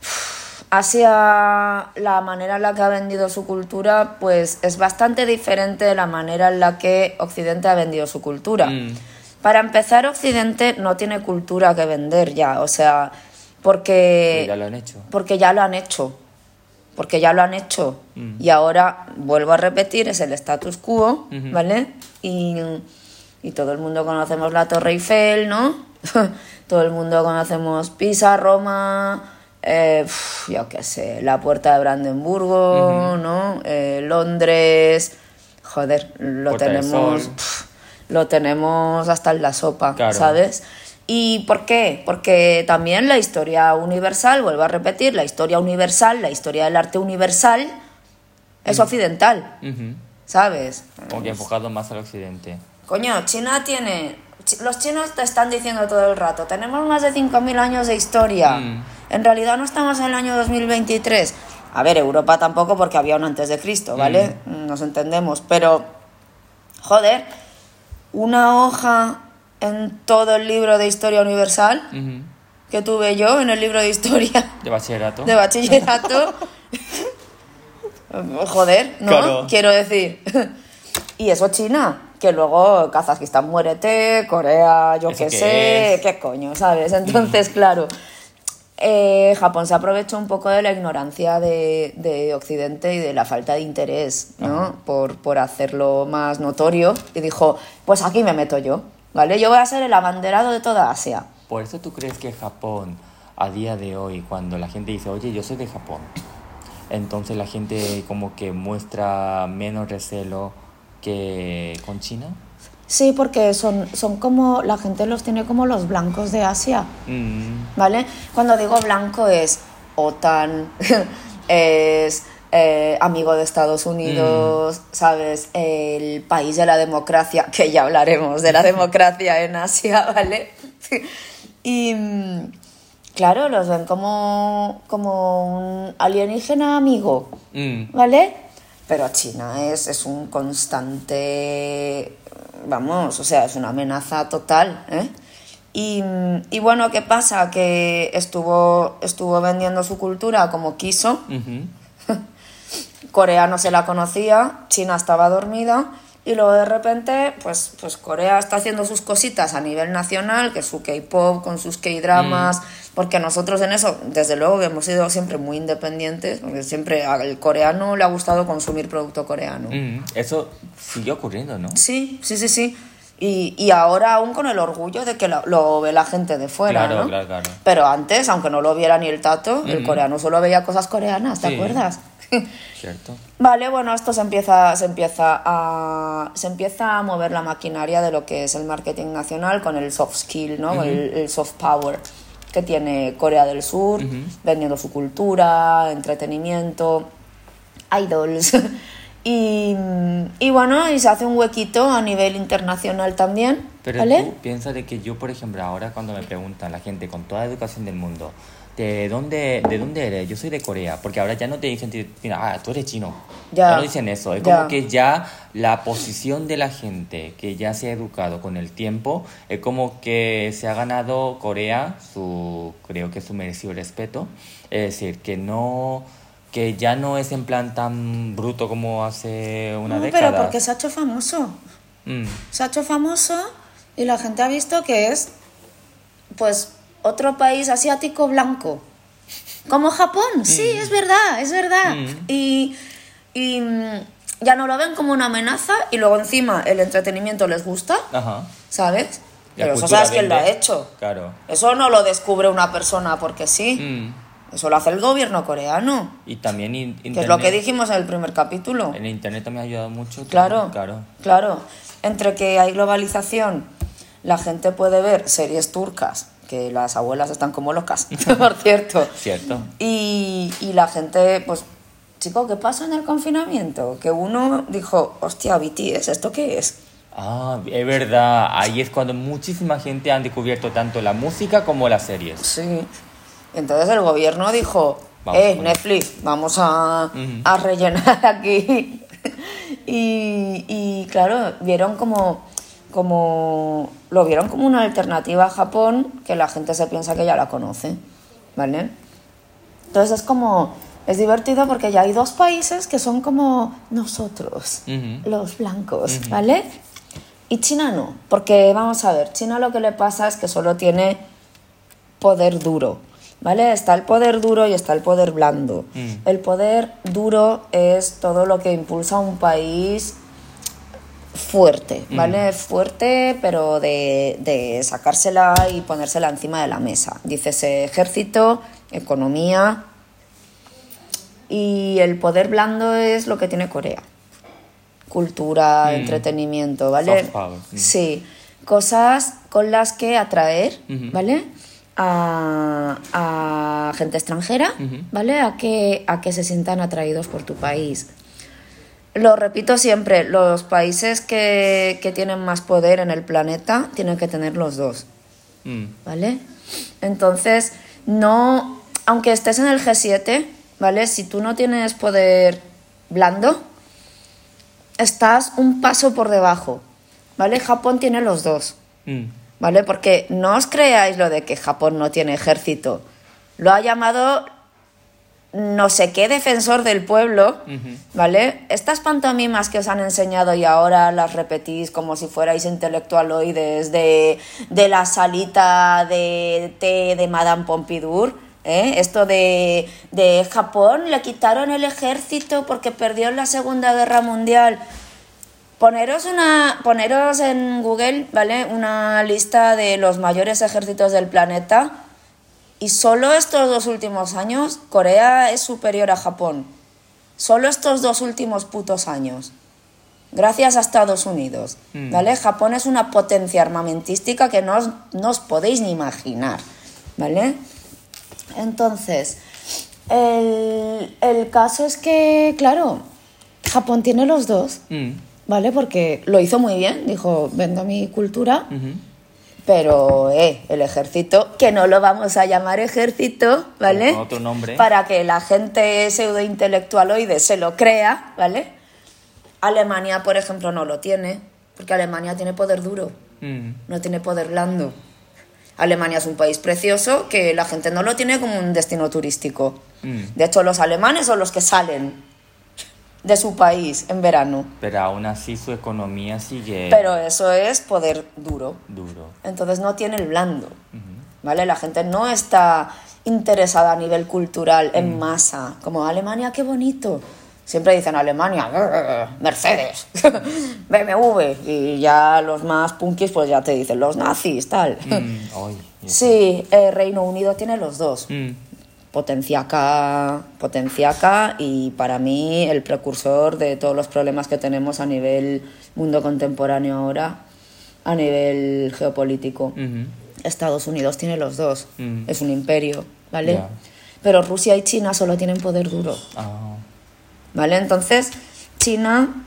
hacia la manera en la que ha vendido su cultura, pues es bastante diferente de la manera en la que Occidente ha vendido su cultura. Mm. Para empezar, Occidente no tiene cultura que vender ya, o sea, porque ya lo han hecho. porque ya lo han hecho. Porque ya lo han hecho. Y ahora, vuelvo a repetir, es el status quo. ¿vale? Y, y todo el mundo conocemos la Torre Eiffel, ¿no? todo el mundo conocemos Pisa, Roma, eh, yo qué sé, la Puerta de Brandenburgo, ¿no? Eh, Londres. Joder, lo Puerta tenemos. Pf, lo tenemos hasta en la sopa, Claro. ¿sabes? ¿Y por qué? Porque también la historia universal, vuelvo a repetir, la historia universal, la historia del arte universal es occidental. ¿sabes? Como que enfocado más al occidente. Coño, China tiene... Los chinos te están diciendo todo el rato, tenemos más de 5.000 años de historia. Mm. En realidad no estamos en el año 2023. A ver, Europa tampoco porque había un antes de Cristo, ¿vale? Nos entendemos, pero joder, una hoja en todo el libro de historia universal que tuve yo en el libro de historia De bachillerato. de bachillerato. Joder, ¿no? Claro. Quiero decir. y eso China, que luego Kazajistán muérete, Corea, yo ¿Eso qué qué sé, es? qué coño, ¿sabes? Entonces, claro. eh, Japón se aprovechó un poco de la ignorancia de, de Occidente y de la falta de interés, ¿no? Por, por hacerlo más notorio y dijo, pues aquí me meto yo, ¿vale? Yo voy a ser el abanderado de toda Asia. Por eso tú crees que Japón, a día de hoy, cuando la gente dice, oye, yo soy de Japón, entonces la gente como que muestra menos recelo que con China. Sí, porque son, son como, la gente los tiene como los blancos de Asia, Mm, ¿vale? Cuando digo blanco es OTAN, es eh, amigo de Estados Unidos, ¿sabes? El país de la democracia, que ya hablaremos de la democracia en Asia, ¿vale? y mm, claro, los ven como, como un alienígena amigo. mm, ¿vale? Pero China es, es un constante, vamos, o sea, es una amenaza total, ¿eh? Y, y bueno, ¿qué pasa? Que estuvo, estuvo vendiendo su cultura como quiso, ujú. Corea no se la conocía, China estaba dormida y luego de repente, pues, pues Corea está haciendo sus cositas a nivel nacional, que su K-pop, con sus K-dramas, porque nosotros en eso, desde luego que hemos sido siempre muy independientes, porque siempre al coreano le ha gustado consumir producto coreano. Mm, Eso sigue ocurriendo, ¿no? Sí, sí, sí, sí. Y, y ahora aún con el orgullo de que lo, lo ve la gente de fuera, Claro, ¿no? claro, claro. Pero antes, aunque no lo viera ni el tato, el Ujú. coreano solo veía cosas coreanas, ¿te Sí. acuerdas? ¿Cierto? Vale, bueno, esto se empieza, se, empieza a, se empieza a mover la maquinaria de lo que es el marketing nacional con el soft skill, ¿no? el, el soft power que tiene Corea del Sur, vendiendo su cultura, entretenimiento, idols. y, y bueno, y se hace un huequito a nivel internacional también, Pero ¿vale? tú piensas de que yo, por ejemplo, ahora cuando me preguntan la gente con toda la educación del mundo, ¿de dónde, ¿de dónde eres? Yo soy de Corea, porque ahora ya no te dicen, mira, ah, tú eres chino. Ya. no dicen eso, es Ya. como que ya la posición de la gente que ya se ha educado con el tiempo, es como que se ha ganado Corea su, creo que su merecido respeto. Es decir, que no que ya no es en plan tan bruto como hace una No, década. pero porque se ha hecho famoso. Mm, se ha hecho famoso y la gente ha visto que es pues otro país asiático blanco. Como Japón, sí, es verdad, es verdad. Mm. Y, y, mm, ya no lo ven como una amenaza y luego encima el entretenimiento les gusta, Ajá. ¿sabes? La Pero eso sabes quién lo ha hecho. Claro. Eso no lo descubre una persona porque sí. Mm. Eso lo hace el gobierno coreano. Y también in- Que es lo que internet- dijimos en el primer capítulo. En internet también ha ayudado mucho. Claro, Claro. claro. Entre que hay globalización, la gente puede ver series turcas, que las abuelas están como locas, por cierto. Cierto. Y, y la gente, pues, chico, ¿qué pasa en el confinamiento? Que uno dijo, hostia, BTS, ¿esto qué es? Ah, es verdad. Ahí es cuando muchísima gente han descubierto tanto la música como las series. Sí. Entonces el gobierno dijo, Vamos eh, Netflix, vamos a, a rellenar aquí. y, y, claro, vieron como, como, lo vieron como una alternativa a Japón que la gente se piensa que ya la conoce, ¿vale? Entonces es como, es divertido porque ya hay dos países que son como nosotros, Ujú. los blancos, ¿vale? Y China no, porque vamos a ver, China lo que le pasa es que solo tiene poder duro, ¿vale? Está el poder duro y está el poder blando. Mm. El poder duro es todo lo que impulsa a un país fuerte, ¿vale? Fuerte, pero de, de sacársela y ponérsela encima de la mesa. Dícese ejército, economía. Y el poder blando es lo que tiene Corea. Cultura, Mm. entretenimiento, ¿vale? Soft power, mm. Sí, cosas con las que atraer. ¿vale? A, a gente extranjera. ¿vale? A que, a que se sientan atraídos por tu país. Lo repito siempre, los países que, que tienen más poder en el planeta tienen que tener los dos, Mm. ¿vale? Entonces, no, aunque estés en el G7, ¿vale? Si tú no tienes poder blando, estás un paso por debajo, ¿vale? Japón tiene los dos, Mm. ¿vale? Porque no os creáis lo de que Japón no tiene ejército. Lo ha llamado no sé qué defensor del pueblo. ¿vale? Estas pantomimas que os han enseñado y ahora las repetís como si fuerais intelectualoides de, de la salita de té de Madame Pompadour, ¿eh? Esto de, de Japón le quitaron el ejército porque perdió en la Segunda Guerra Mundial. Poneros, una, poneros en Google, ¿vale? Una lista de los mayores ejércitos del planeta y solo estos dos últimos años Corea es superior a Japón. Solo estos dos últimos putos años. Gracias a Estados Unidos. Mm. ¿Vale? Japón es una potencia armamentística que no os, no os podéis ni imaginar. ¿Vale? Entonces, el, el caso es que, claro, Japón tiene los dos. Mm. ¿Vale? Porque lo hizo muy bien. Dijo, vendo mi cultura. Pero, eh, el ejército, que no lo vamos a llamar ejército, ¿vale? Con otro nombre. Para que la gente pseudo-intelectualoide se lo crea, ¿vale? Alemania, por ejemplo, no lo tiene, porque Alemania tiene poder duro, Mm. no tiene poder blando. Alemania es un país precioso que la gente no lo tiene como un destino turístico. Mm. De hecho, los alemanes son los que salen de su país en verano. Pero aún así su economía sigue Pero eso es poder duro. duro. Entonces no tiene el blando. ¿Vale? La gente no está interesada a nivel cultural en masa. Como Alemania, qué bonito. Siempre dicen Alemania, "Grr, Mercedes, BMW. Y ya los más punkis, pues ya te dicen los nazis, tal. Mm. Ay. Sí, eh, Reino Unido tiene los dos. Mm. Potenciaca, potenciaca y para mí el precursor de todos los problemas que tenemos a nivel mundo contemporáneo ahora, a nivel geopolítico. Estados Unidos tiene los dos, Mm. es un imperio, ¿vale? Pero Rusia y China solo tienen poder duro, Ah. ¿vale? Entonces, China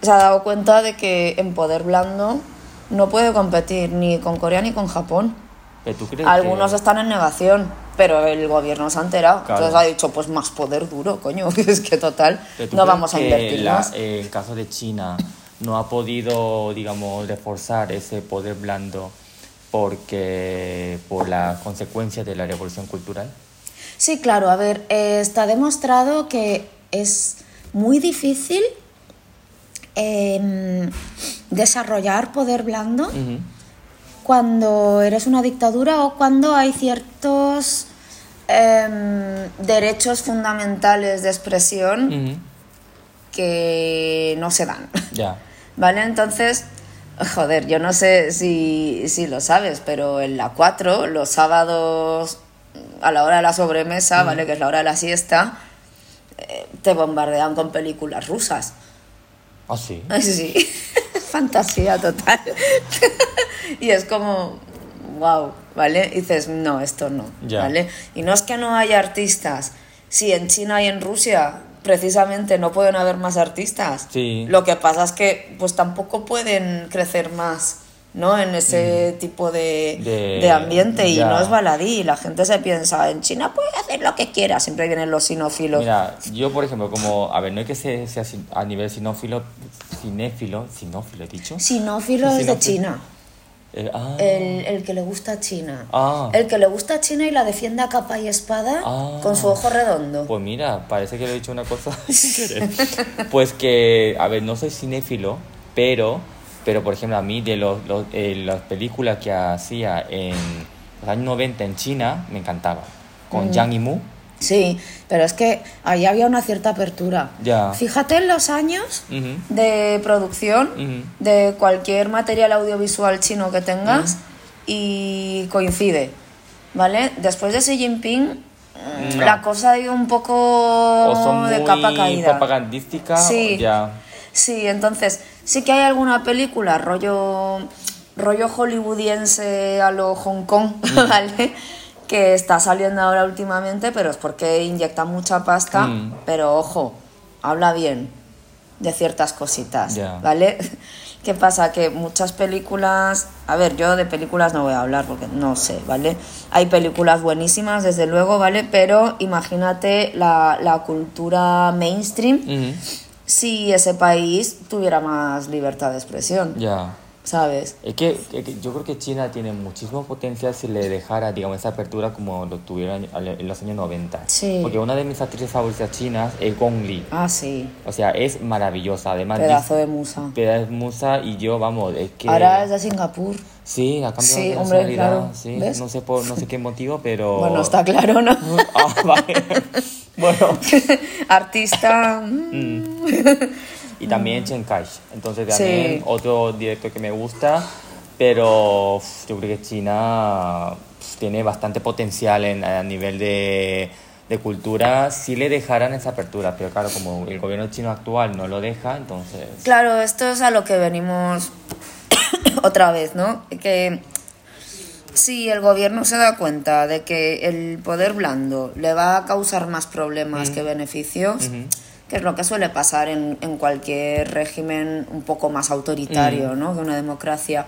se ha dado cuenta de que en poder blando no puede competir ni con Corea ni con Japón. Pero tú crees Algunos que... están en negación, pero el gobierno se ha enterado. Claro. Entonces ha dicho, pues más poder duro, coño, es que total, no vamos a invertir la- más. eh, el caso de China no ha podido, digamos, reforzar ese poder blando porque por las consecuencias de la revolución cultural. Sí, claro, a ver, eh, está demostrado que es muy difícil em, desarrollar poder blando. Cuando eres una dictadura o cuando hay ciertos em, derechos fundamentales de expresión que no se dan. Ya. ¿Vale? Entonces, joder, yo no sé si, si lo sabes, pero en la 4, los sábados a la hora de la sobremesa, ¿vale? Que es la hora de la siesta, eh, te bombardean con películas rusas. Ah, sí. Sí, fantasía total. y es como, wow, ¿vale? Y dices, no, esto no. ¿vale? Y no es que no haya artistas. Si en China y en Rusia precisamente no pueden haber más artistas. Sí. Lo que pasa es que pues tampoco pueden crecer más, ¿no? En ese tipo de, Mm. De- de ambiente y ya. no es baladí. La gente se piensa, en China puede hacer lo que quiera. Siempre vienen los sinófilos. Mira, yo por ejemplo, como, a ver, no es que sea, sea a nivel sinófilo, cinéfilo, sinófilo he dicho. Sinófilo es de. China. Ah, El, el que le gusta a China. Ah. El que le gusta a China y la defiende a capa y espada Ah. con su ojo redondo. Pues mira, parece que le he dicho una cosa sin querer. Pues que, a ver, no soy cinéfilo, pero, pero por ejemplo, a mí de los, los- eh, las películas que hacía en los años 90 en China, me encantaba. Mm. Con Yang Yimou, Sí, pero es que ahí había una cierta apertura. Ya. Fíjate en los años de producción de cualquier material audiovisual chino que tengas y coincide. ¿Vale? Después de Xi Jinping, mm, No. la cosa ha ido un poco o son de muy capa caída. propagandística, Sí. o ya. Sí, entonces sí que hay alguna película rollo rollo hollywoodiense a lo Hong Kong, ¿vale? Que está saliendo ahora últimamente, pero es porque inyecta mucha pasta, Mm. pero ojo, habla bien de ciertas cositas. ¿vale? ¿Qué pasa? Que muchas películas, a ver, yo de películas no voy a hablar porque no sé, ¿vale? Hay películas buenísimas, desde luego, ¿vale? Pero imagínate la, la cultura mainstream si ese país tuviera más libertad de expresión, Ya. ¿Sabes? Es que, es que yo creo que China tiene muchísimo potencial si le dejara, digamos, esa apertura como lo tuvieron en los años 90. Sí. Porque una de mis actrices favoritas chinas es Gong Li. Ah, sí, O sea, es maravillosa. Además, pedazo de musa. pedazo de musa y yo, vamos, es que... Ahora es de Singapur. Sí, ha cambiado Sí, de hombre, nacionalidad, claro. Sí, ¿Ves? no sé, por, no sé qué motivo, pero... Bueno, está claro, ¿no? Ah, vale. bueno. Artista. mm, Mm. Y también Chen Kai. Entonces Sí. también otro director que me gusta, pero yo creo que China tiene bastante potencial en, a nivel de, de cultura si le dejaran esa apertura. Pero claro, como el gobierno chino actual no lo deja, entonces... Claro, esto es a lo que venimos otra vez, ¿no? Que si el gobierno se da cuenta de que el poder blando le va a causar más problemas que beneficios, Ujú. Que es lo que suele pasar en, en cualquier régimen un poco más autoritario, ¿no? Que una democracia.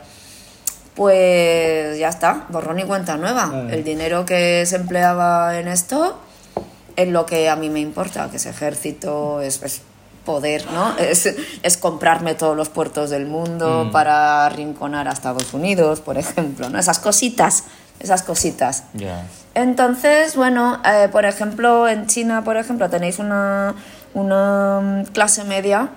Pues ya está, borrón y cuenta nueva. Mm. El dinero que se empleaba en esto es lo que a mí me importa, que ese ejército es, es poder, ¿no? Es, es comprarme todos los puertos del mundo Mm. para arrinconar a Estados Unidos, por ejemplo, ¿no? Esas cositas, esas cositas. Ya. Entonces, bueno, eh, por ejemplo, en China, por ejemplo, tenéis una, una mm, clase media,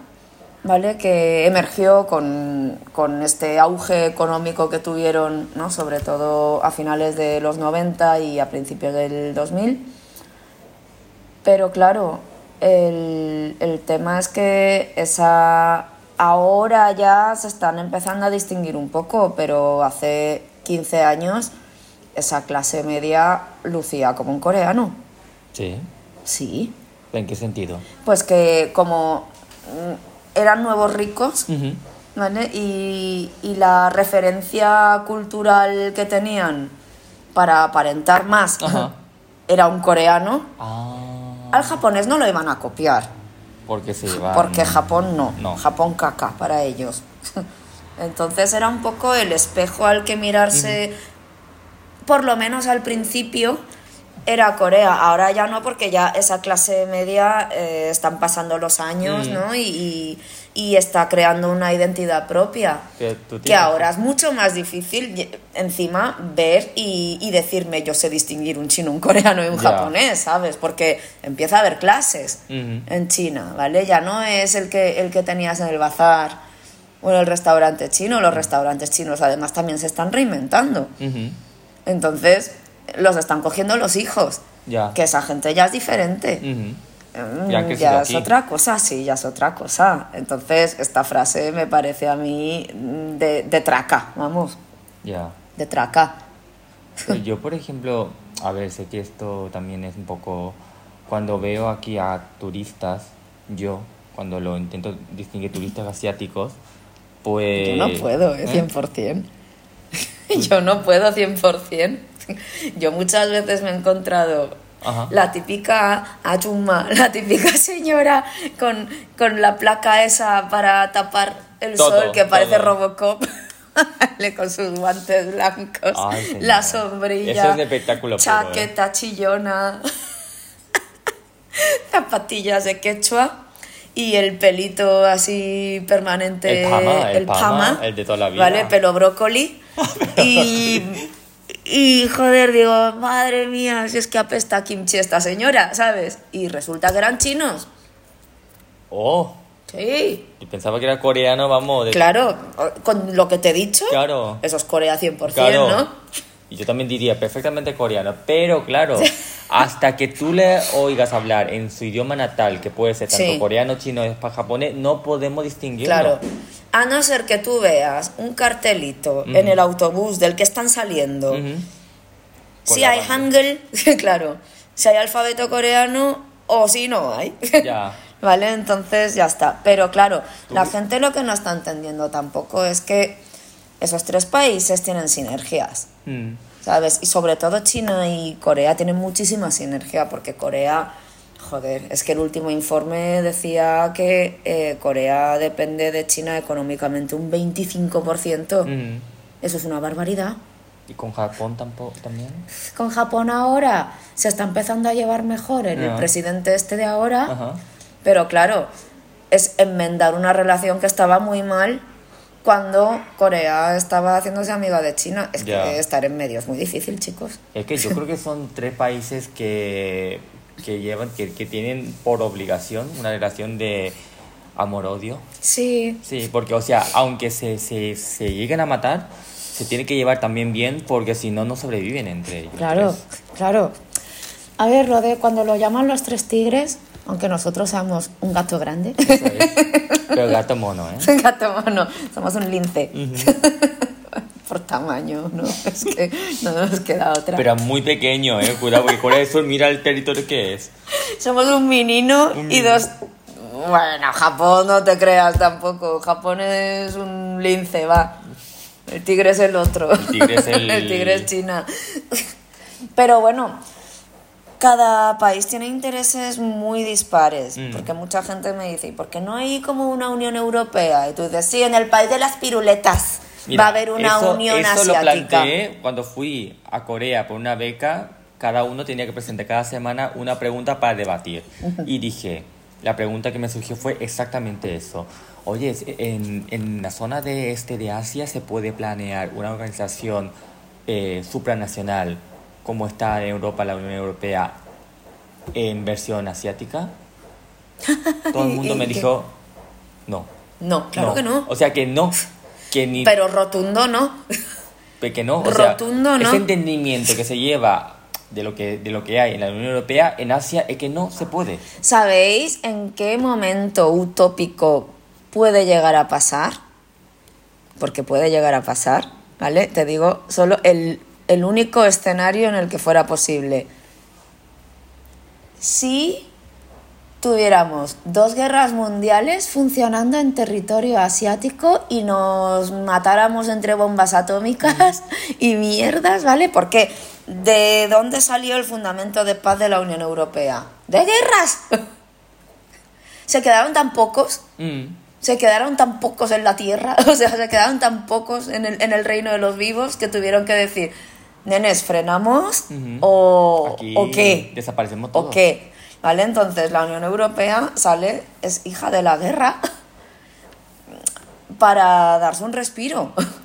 ¿vale? Que emergió con, con este auge económico que tuvieron, ¿no? Sobre todo a finales de los 90 y a principios del 2000. Pero claro, el, el tema es que esa ahora ya se están empezando a distinguir un poco, pero hace 15 años esa clase media lucía como un coreano. Sí. Sí. ¿En qué sentido? Pues que como mm, eran nuevos ricos. ¿vale? Y, y la referencia cultural que tenían para aparentar más Ajá. era un coreano, Ah. al japonés no lo iban a copiar. Porque se llevan... Porque Japón no, No. Japón caca para ellos. Entonces era un poco el espejo al que mirarse, por lo menos al principio, era Corea. Ahora ya no, porque ya esa clase media eh, están pasando los años, Mm. ¿no? Y, y- y está creando una identidad propia. Que ahora es mucho más difícil encima ver y, y decirme yo sé distinguir un chino, un coreano y un japonés, ¿sabes? Porque empieza a haber clases en China, ¿vale? Ya no es el que, el que tenías en el bazar o en el restaurante chino. Los restaurantes chinos además también se están reinventando. Entonces los están cogiendo los hijos. Ya. Que esa gente ya es diferente. Ujú. Mm, Ya crecido ya es otra cosa, sí, ya es otra cosa. Entonces, esta frase me parece a mí mm, de, de traca, vamos, Ya. de traca. Yo, por ejemplo, a ver, sé que esto también es un poco... Cuando veo aquí a turistas, yo, cuando lo intento distinguir turistas asiáticos, pues... Yo no puedo, ¿eh? ¿Eh? 100%. Yo no puedo 100%. Yo muchas veces me he encontrado Ajá. la típica ayuma, la típica señora con, con la placa esa para tapar el Todo, sol que parece todo. Robocop. Con sus guantes blancos, Ay, la sombrilla, Eso es de espectáculo puro, ¿eh? chaqueta chillona, zapatillas de quechua y el pelito así permanente, El pama, el pama, el de toda la vida. ¿vale? Pelo brócoli. y, y joder, digo, madre mía, si es que apesta kimchi esta señora, ¿sabes? Y resulta que eran chinos. Oh, Sí, yo pensaba que era coreano, vamos, de... claro, con lo que te he dicho, Claro. eso es Corea 100%, Claro. ¿no? Y yo también diría perfectamente coreano, pero claro, hasta que tú le oigas hablar en su idioma natal, que puede ser tanto Sí. coreano, chino, japonés, no podemos distinguirlo. Claro. A no ser que tú veas un cartelito en el autobús del que están saliendo. Si hay banda. hangul, claro. Si hay alfabeto coreano o si no hay. Ya. ¿Vale? Entonces ya está. Pero claro, la gente lo que no está entendiendo tampoco es que esos tres países tienen sinergias. Mm. ¿Sabes? Y sobre todo China y Corea tienen muchísima sinergia porque Corea, Joder, es que el último informe decía que eh, Corea depende de China económicamente un 25%. Mm. Eso es una barbaridad. ¿Y con Japón tampoco, también? Con Japón ahora se está empezando a llevar mejor el Ya. presidente este de ahora, Ajá. pero claro, es enmendar una relación que estaba muy mal cuando Corea estaba haciéndose amiga de China. Es que estar en medio es muy difícil, chicos. Es que yo creo que son tres países que, que llevan, que, que tienen por obligación una relación de amor-odio. Sí, Sí, porque, o sea, aunque se, se, se lleguen a matar, se tiene que llevar también bien porque si no, no sobreviven entre ellos. claro, tres. claro. A ver, lo de cuando lo llaman los tres tigres, aunque nosotros seamos un gato grande. Eso es. Pero gato mono, ¿eh? gato mono, somos un lince. Por tamaño, ¿no? Es que no nos queda otra. Pero muy pequeño, ¿eh? Cuidado, porque del Sur mira el territorio que es. Somos un menino Un y dos... Bueno, Japón no te creas tampoco. Japón es un lince, va. El tigre es el otro. El tigre es el- El tigre es China. Pero bueno, cada país tiene intereses muy dispares. Mm. Porque mucha gente me dice, ¿y por qué no hay como una Unión Europea? Y tú dices, sí, en el país de las piruletas Mira, va a haber una eso, Unión eso lo Asiática. planteé cuando fui a Corea por una beca. Cada uno tenía que presentar cada semana una pregunta para debatir. Y dije, la pregunta que me surgió fue exactamente eso. Oye, en, en la zona de este de Asia se puede planear una organización eh, supranacional como está en Europa la Unión Europea en versión asiática. Todo el mundo ¿Y me qué? dijo, no. No, claro que no. O sea que no. Que ni Pero rotundo no. que no, o sea, Rotundo, ¿no? ese entendimiento que se lleva de lo que de lo que hay en la Unión Europea en Asia es que no se puede. ¿Sabéis en qué momento utópico puede llegar a pasar? Porque puede llegar a pasar, ¿vale? Te digo solo el, el único escenario en el que fuera posible. Si tuviéramos dos guerras mundiales funcionando en territorio asiático y nos matáramos entre bombas atómicas y mierdas, ¿vale? Porque ¿de dónde salió el fundamento de paz de la Unión Europea? ¡De guerras! Se quedaron tan pocos, Mm. se quedaron tan pocos en la tierra, o sea, se quedaron tan pocos en el, en el reino de los vivos que tuvieron que decir, nenes, ¿frenamos? O, ¿O qué? Desaparecemos todos. ¿O qué? ¿Vale? Entonces la Unión Europea sale, es hija de la guerra para darse un respiro.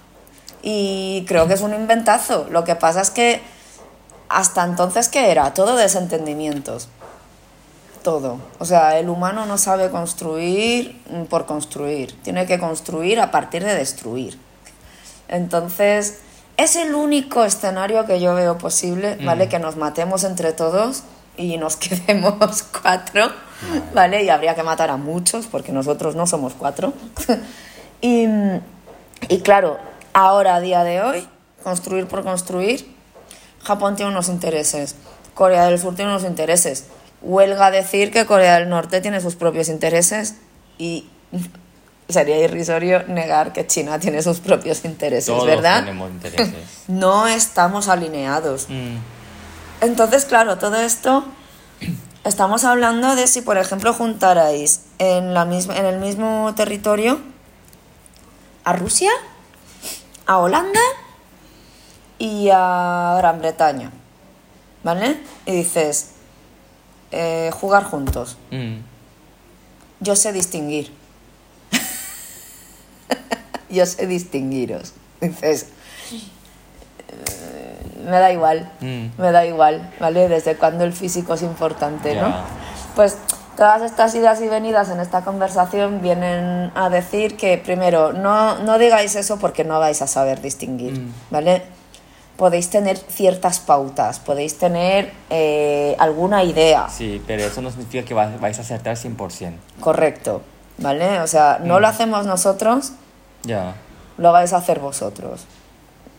Y creo que es un inventazo. Lo que pasa es que hasta entonces, ¿qué era? Todo desentendimientos. Todo. O sea, el humano no sabe construir por construir. Tiene que construir a partir de destruir. Entonces, es el único escenario que yo veo posible, ¿vale? Que nos matemos entre todos y nos quedemos cuatro, ¿vale? Y habría que matar a muchos porque nosotros no somos cuatro. y, y claro, ahora, a día de hoy, construir por construir, Japón tiene unos intereses, Corea del Sur tiene unos intereses. Huelga decir que Corea del Norte tiene sus propios intereses y sería irrisorio negar que China tiene sus propios intereses, Todos ¿verdad? tenemos intereses. No estamos alineados. Mm. Entonces, claro, todo esto estamos hablando de si, por ejemplo, juntarais en, la misma, en el mismo territorio a Rusia, a Holanda y a Gran Bretaña. ¿Vale? Y dices, eh, jugar juntos. Mm. Yo sé distinguir. Yo sé distinguiros. Dices, eh, me da igual, Mm. me da igual, ¿vale? Desde cuando el físico es importante, ¿no? Pues todas estas idas y venidas en esta conversación vienen a decir que, primero, no, no digáis eso porque no vais a saber distinguir, Mm. ¿vale? Podéis tener ciertas pautas, podéis tener eh, alguna idea, Sí, pero eso no significa que va- vais a acertar 100%. correcto, ¿vale? O sea, no Mm. lo hacemos nosotros, Ya. lo vais a hacer vosotros.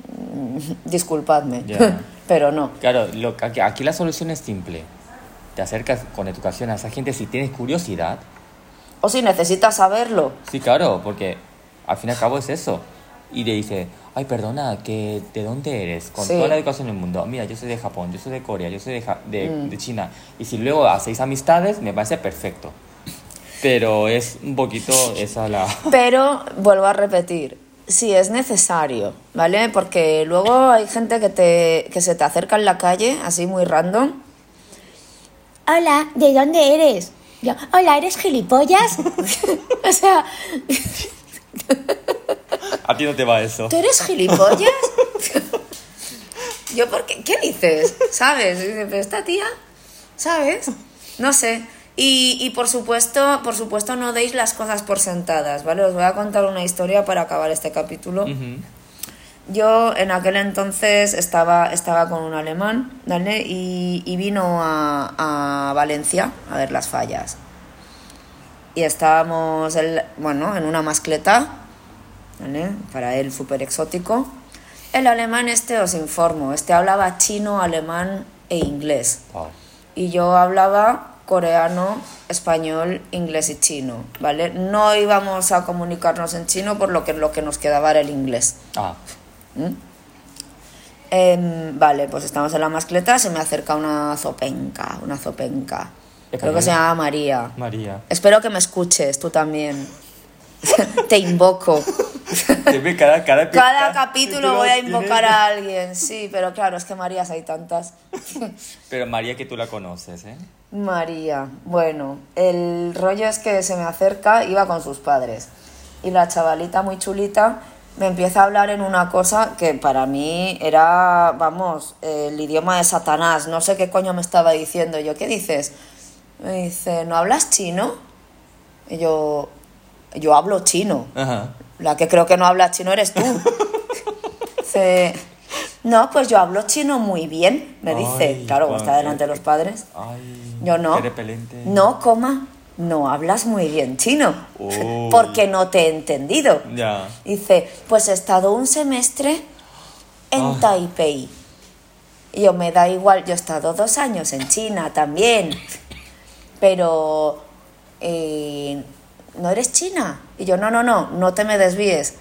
Disculpadme, Ya. pero no. Claro, lo, aquí, aquí la solución es simple. Te acercas con educación a esa gente si tienes curiosidad. O si necesitas saberlo, Sí, claro, porque al fin y al cabo es eso. y le dice, ay, perdona, que ¿de dónde eres? Con Sí. toda la educación del mundo. Mira, yo soy de Japón, yo soy de Corea, yo soy de, Ja- de, Mm. de China. Y si luego hacéis amistades, me parece perfecto. Pero es un poquito esa la... Pero vuelvo a repetir, si es necesario, ¿vale? Porque luego hay gente que, te, que se te acerca en la calle, así muy random. Hola, ¿de dónde eres? Yo, Hola, ¿eres gilipollas? o sea, A ti no te va eso. ¿tú eres gilipollas? Yo, ¿por qué? ¿Qué dices? ¿Sabes? Esta tía, ¿sabes? No sé. Y, y por supuesto, por supuesto no deis las cosas por sentadas, ¿vale? Os voy a contar una historia para acabar este capítulo. Ujú. Yo en aquel entonces estaba, estaba con un alemán, ¿vale? Y, y vino a, a Valencia a ver las fallas. Y estábamos, el- bueno, en una mascleta, ¿vale? Para él súper exótico. El alemán este, os informo, este hablaba chino, alemán e inglés. Wow. Y yo hablaba coreano, español, inglés y chino, ¿vale? No íbamos a comunicarnos en chino por lo que lo que nos quedaba era el inglés. Ah, ¿Mm? Em, vale, pues estamos en la mascleta, se me acerca una zopenca, una zopenca. Creo que se llama María. María. Espero que me escuches, tú también. Te invoco. Cada, cada, Cada capítulo voy a invocar a alguien, sí, pero claro, es que Marías hay tantas. Pero María que tú la conoces, ¿eh? María, bueno, el rollo es que se me acerca, iba con sus padres. Y la chavalita muy chulita me empieza a hablar en una cosa que para mí era, vamos, el idioma de Satanás. No sé qué coño me estaba diciendo. Yo, ¿qué dices? Me dice, ¿no hablas chino? Y yo, yo hablo chino. Ajá. La que creo que no habla chino eres tú. Dice, no, pues yo hablo chino muy bien, me dice. Ay, claro, está delante de qué- los padres. Ay, Yo no. Qué repelente. No, coma, no hablas muy bien chino. Oh. Porque no te he entendido. Ya. Dice, pues he estado un semestre en Ah. Taipei. Y yo, me da igual, yo he estado dos años en China también. Pero, eh, ¿no eres china? Y yo, no, no, no, no te me desvíes.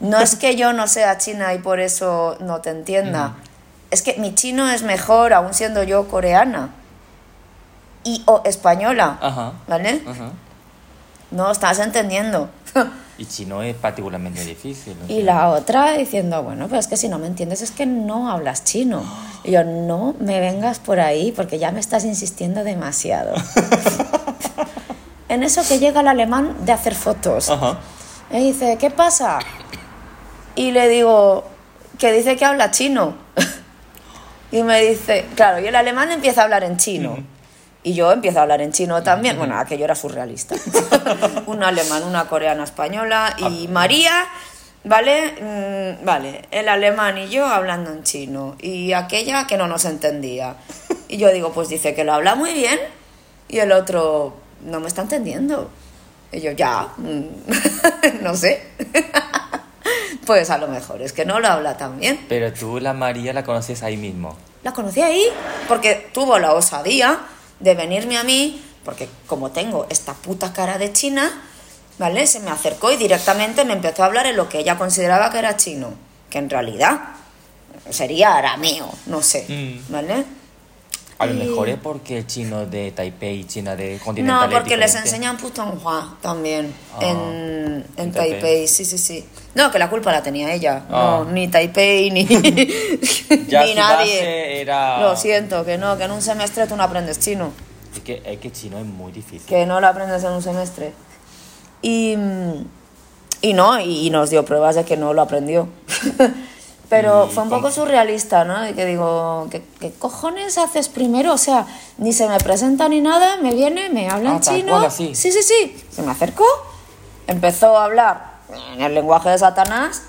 No es que yo no sea china y por eso no te entienda. Es que mi chino es mejor, aún siendo yo coreana. Y o española. Ajá. ¿Vale? Ajá. No, estás entendiendo. Y chino es particularmente difícil. ¿no? Y la otra diciendo, bueno, pues es que si no me entiendes es que no hablas chino. Y yo, no me vengas por ahí porque ya me estás insistiendo demasiado. en eso que llega el alemán de hacer fotos. Ajá. Y dice, ¿qué pasa? Y le digo, que dice que habla chino. y me dice, claro, y el alemán empieza a hablar en chino. Y yo empiezo a hablar en chino también. Bueno, aquello era surrealista. un alemán, una coreana española y María, ¿vale? Mm, vale, el alemán y yo hablando en chino. Y aquella que no nos entendía. Y yo digo, pues dice que lo habla muy bien. Y el otro, no me está entendiendo. Y yo, ya, mm, no sé. pues a lo mejor es que no lo habla tan bien. Pero tú la María la conoces ahí mismo. La conocí ahí porque tuvo la osadía de venirme a mí, porque como tengo esta puta cara de china, ¿vale? Se me acercó y directamente me empezó a hablar en lo que ella consideraba que era chino, que en realidad sería arameo, no sé, Mm. ¿vale? A lo mejor es porque el chino de Taipei y China de continental No, porque les enseñan Putonghua también Ah, en, en en Taipei. Taipei. sí, sí, sí. No, que la culpa la tenía ella, Ah. no, ni Taipei, ni, Ya ni nadie. era... Lo siento, que no, que en un semestre tú no aprendes chino. Es que, es que chino es muy difícil. que no lo aprendes en un semestre. Y, mm, y no, y, y nos dio pruebas de que no lo aprendió. Pero ¿Y fue un poco surrealista, ¿no? Y que digo, ¿qué, qué cojones haces primero? O sea, ni se me presenta ni nada, me viene, me habla en Ah, tal chino. cual. Sí, sí, sí. Se me acercó, empezó a hablar en el lenguaje de Satanás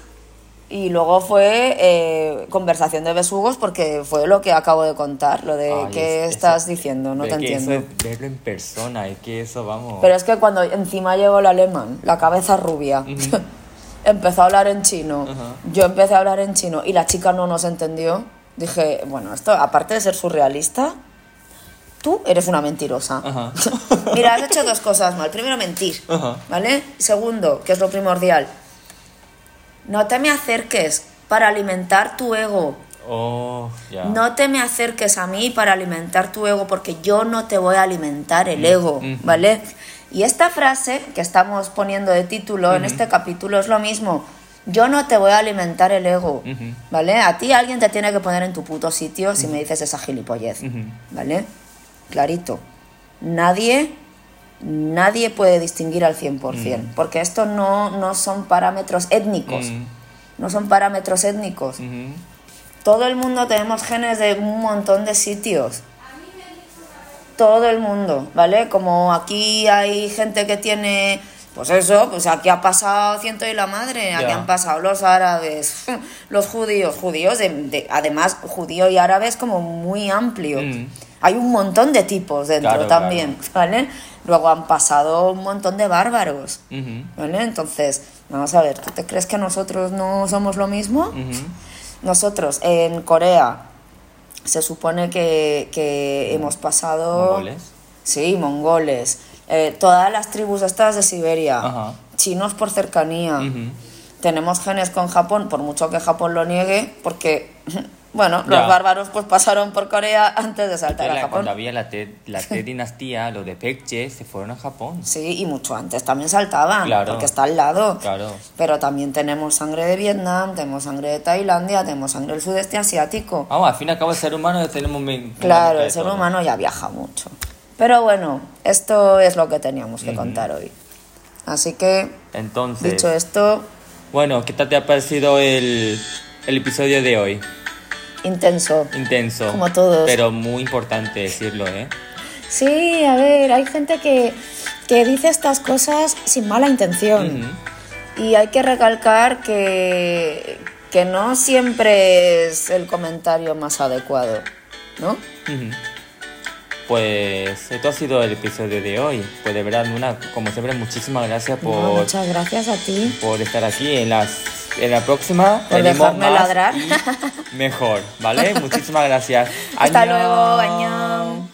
y luego fue eh, conversación de besugos porque fue lo que acabo de contar, lo de Ay, qué es- estás eso- diciendo, no te que entiendo. Eso es verlo en persona, es que eso, vamos... Pero es que cuando encima llegó el alemán, la cabeza rubia, empezó a hablar en chino, yo empecé a hablar en chino y la chica no nos entendió, dije, bueno, esto aparte de ser surrealista, tú eres una mentirosa. Ajá. Mira, has hecho dos cosas mal. Primero, mentir, Ajá. ¿vale? Segundo, que es lo primordial, No te me acerques para alimentar tu ego. Oh. No te me acerques a mí para alimentar tu ego porque yo no te voy a alimentar el ego. ¿vale? Y esta frase que estamos poniendo de título en este capítulo es lo mismo. Yo no te voy a alimentar el ego. ¿vale? A ti alguien te tiene que poner en tu puto sitio si me dices esa gilipollez. ¿vale? Clarito. Nadie, nadie puede distinguir al 100%, porque esto no, no son parámetros étnicos, no son parámetros étnicos. Todo el mundo tenemos genes de un montón de sitios. Todo el mundo, ¿vale? Como aquí hay gente que tiene, pues eso, pues aquí ha pasado ciento y la madre, aquí han pasado los árabes, los judíos, judíos, de, de- además judío y árabe es como muy amplio. Mm. Hay un montón de tipos dentro Claro, también, ¿vale? Luego han pasado un montón de bárbaros. ¿vale? Entonces, vamos a ver, ¿tú te crees que nosotros no somos lo mismo? Nosotros en Corea se supone que, que hemos pasado... ¿Mongoles? Sí, mongoles. Eh, todas las tribus estas de Siberia. Ajá. Chinos por cercanía. Tenemos genes con Japón, por mucho que Japón lo niegue, porque, bueno, Ya. los bárbaros pues pasaron por Corea antes de saltar a Japón. Cuando había la T, la T dinastía, los de Pekche se fueron a Japón. Sí, y mucho antes también saltaban, Claro. porque está al lado. Claro. Pero también tenemos sangre de Vietnam, tenemos sangre de Tailandia, tenemos sangre del sudeste asiático. Vamos, al fin y al cabo el ser humano tenemos Claro, el ser todo. humano ya viaja mucho. Pero bueno, esto es lo que teníamos que contar hoy. Así que, Entonces, dicho esto, bueno, ¿qué tal te ha parecido el, el episodio de hoy? Intenso. Intenso. Como todos. Pero muy importante decirlo, ¿eh? Sí, a ver, hay gente que, que dice estas cosas sin mala intención. Y hay que recalcar que, que no siempre es el comentario más adecuado, ¿no? Pues esto ha sido el episodio de hoy. Pues de verdad, Luna, como siempre, muchísimas gracias No, por, muchas gracias a ti. por estar aquí. En, las, en la próxima Por dejarme más ladrar. mejor, ¿vale? muchísimas gracias. Hasta luego, añón.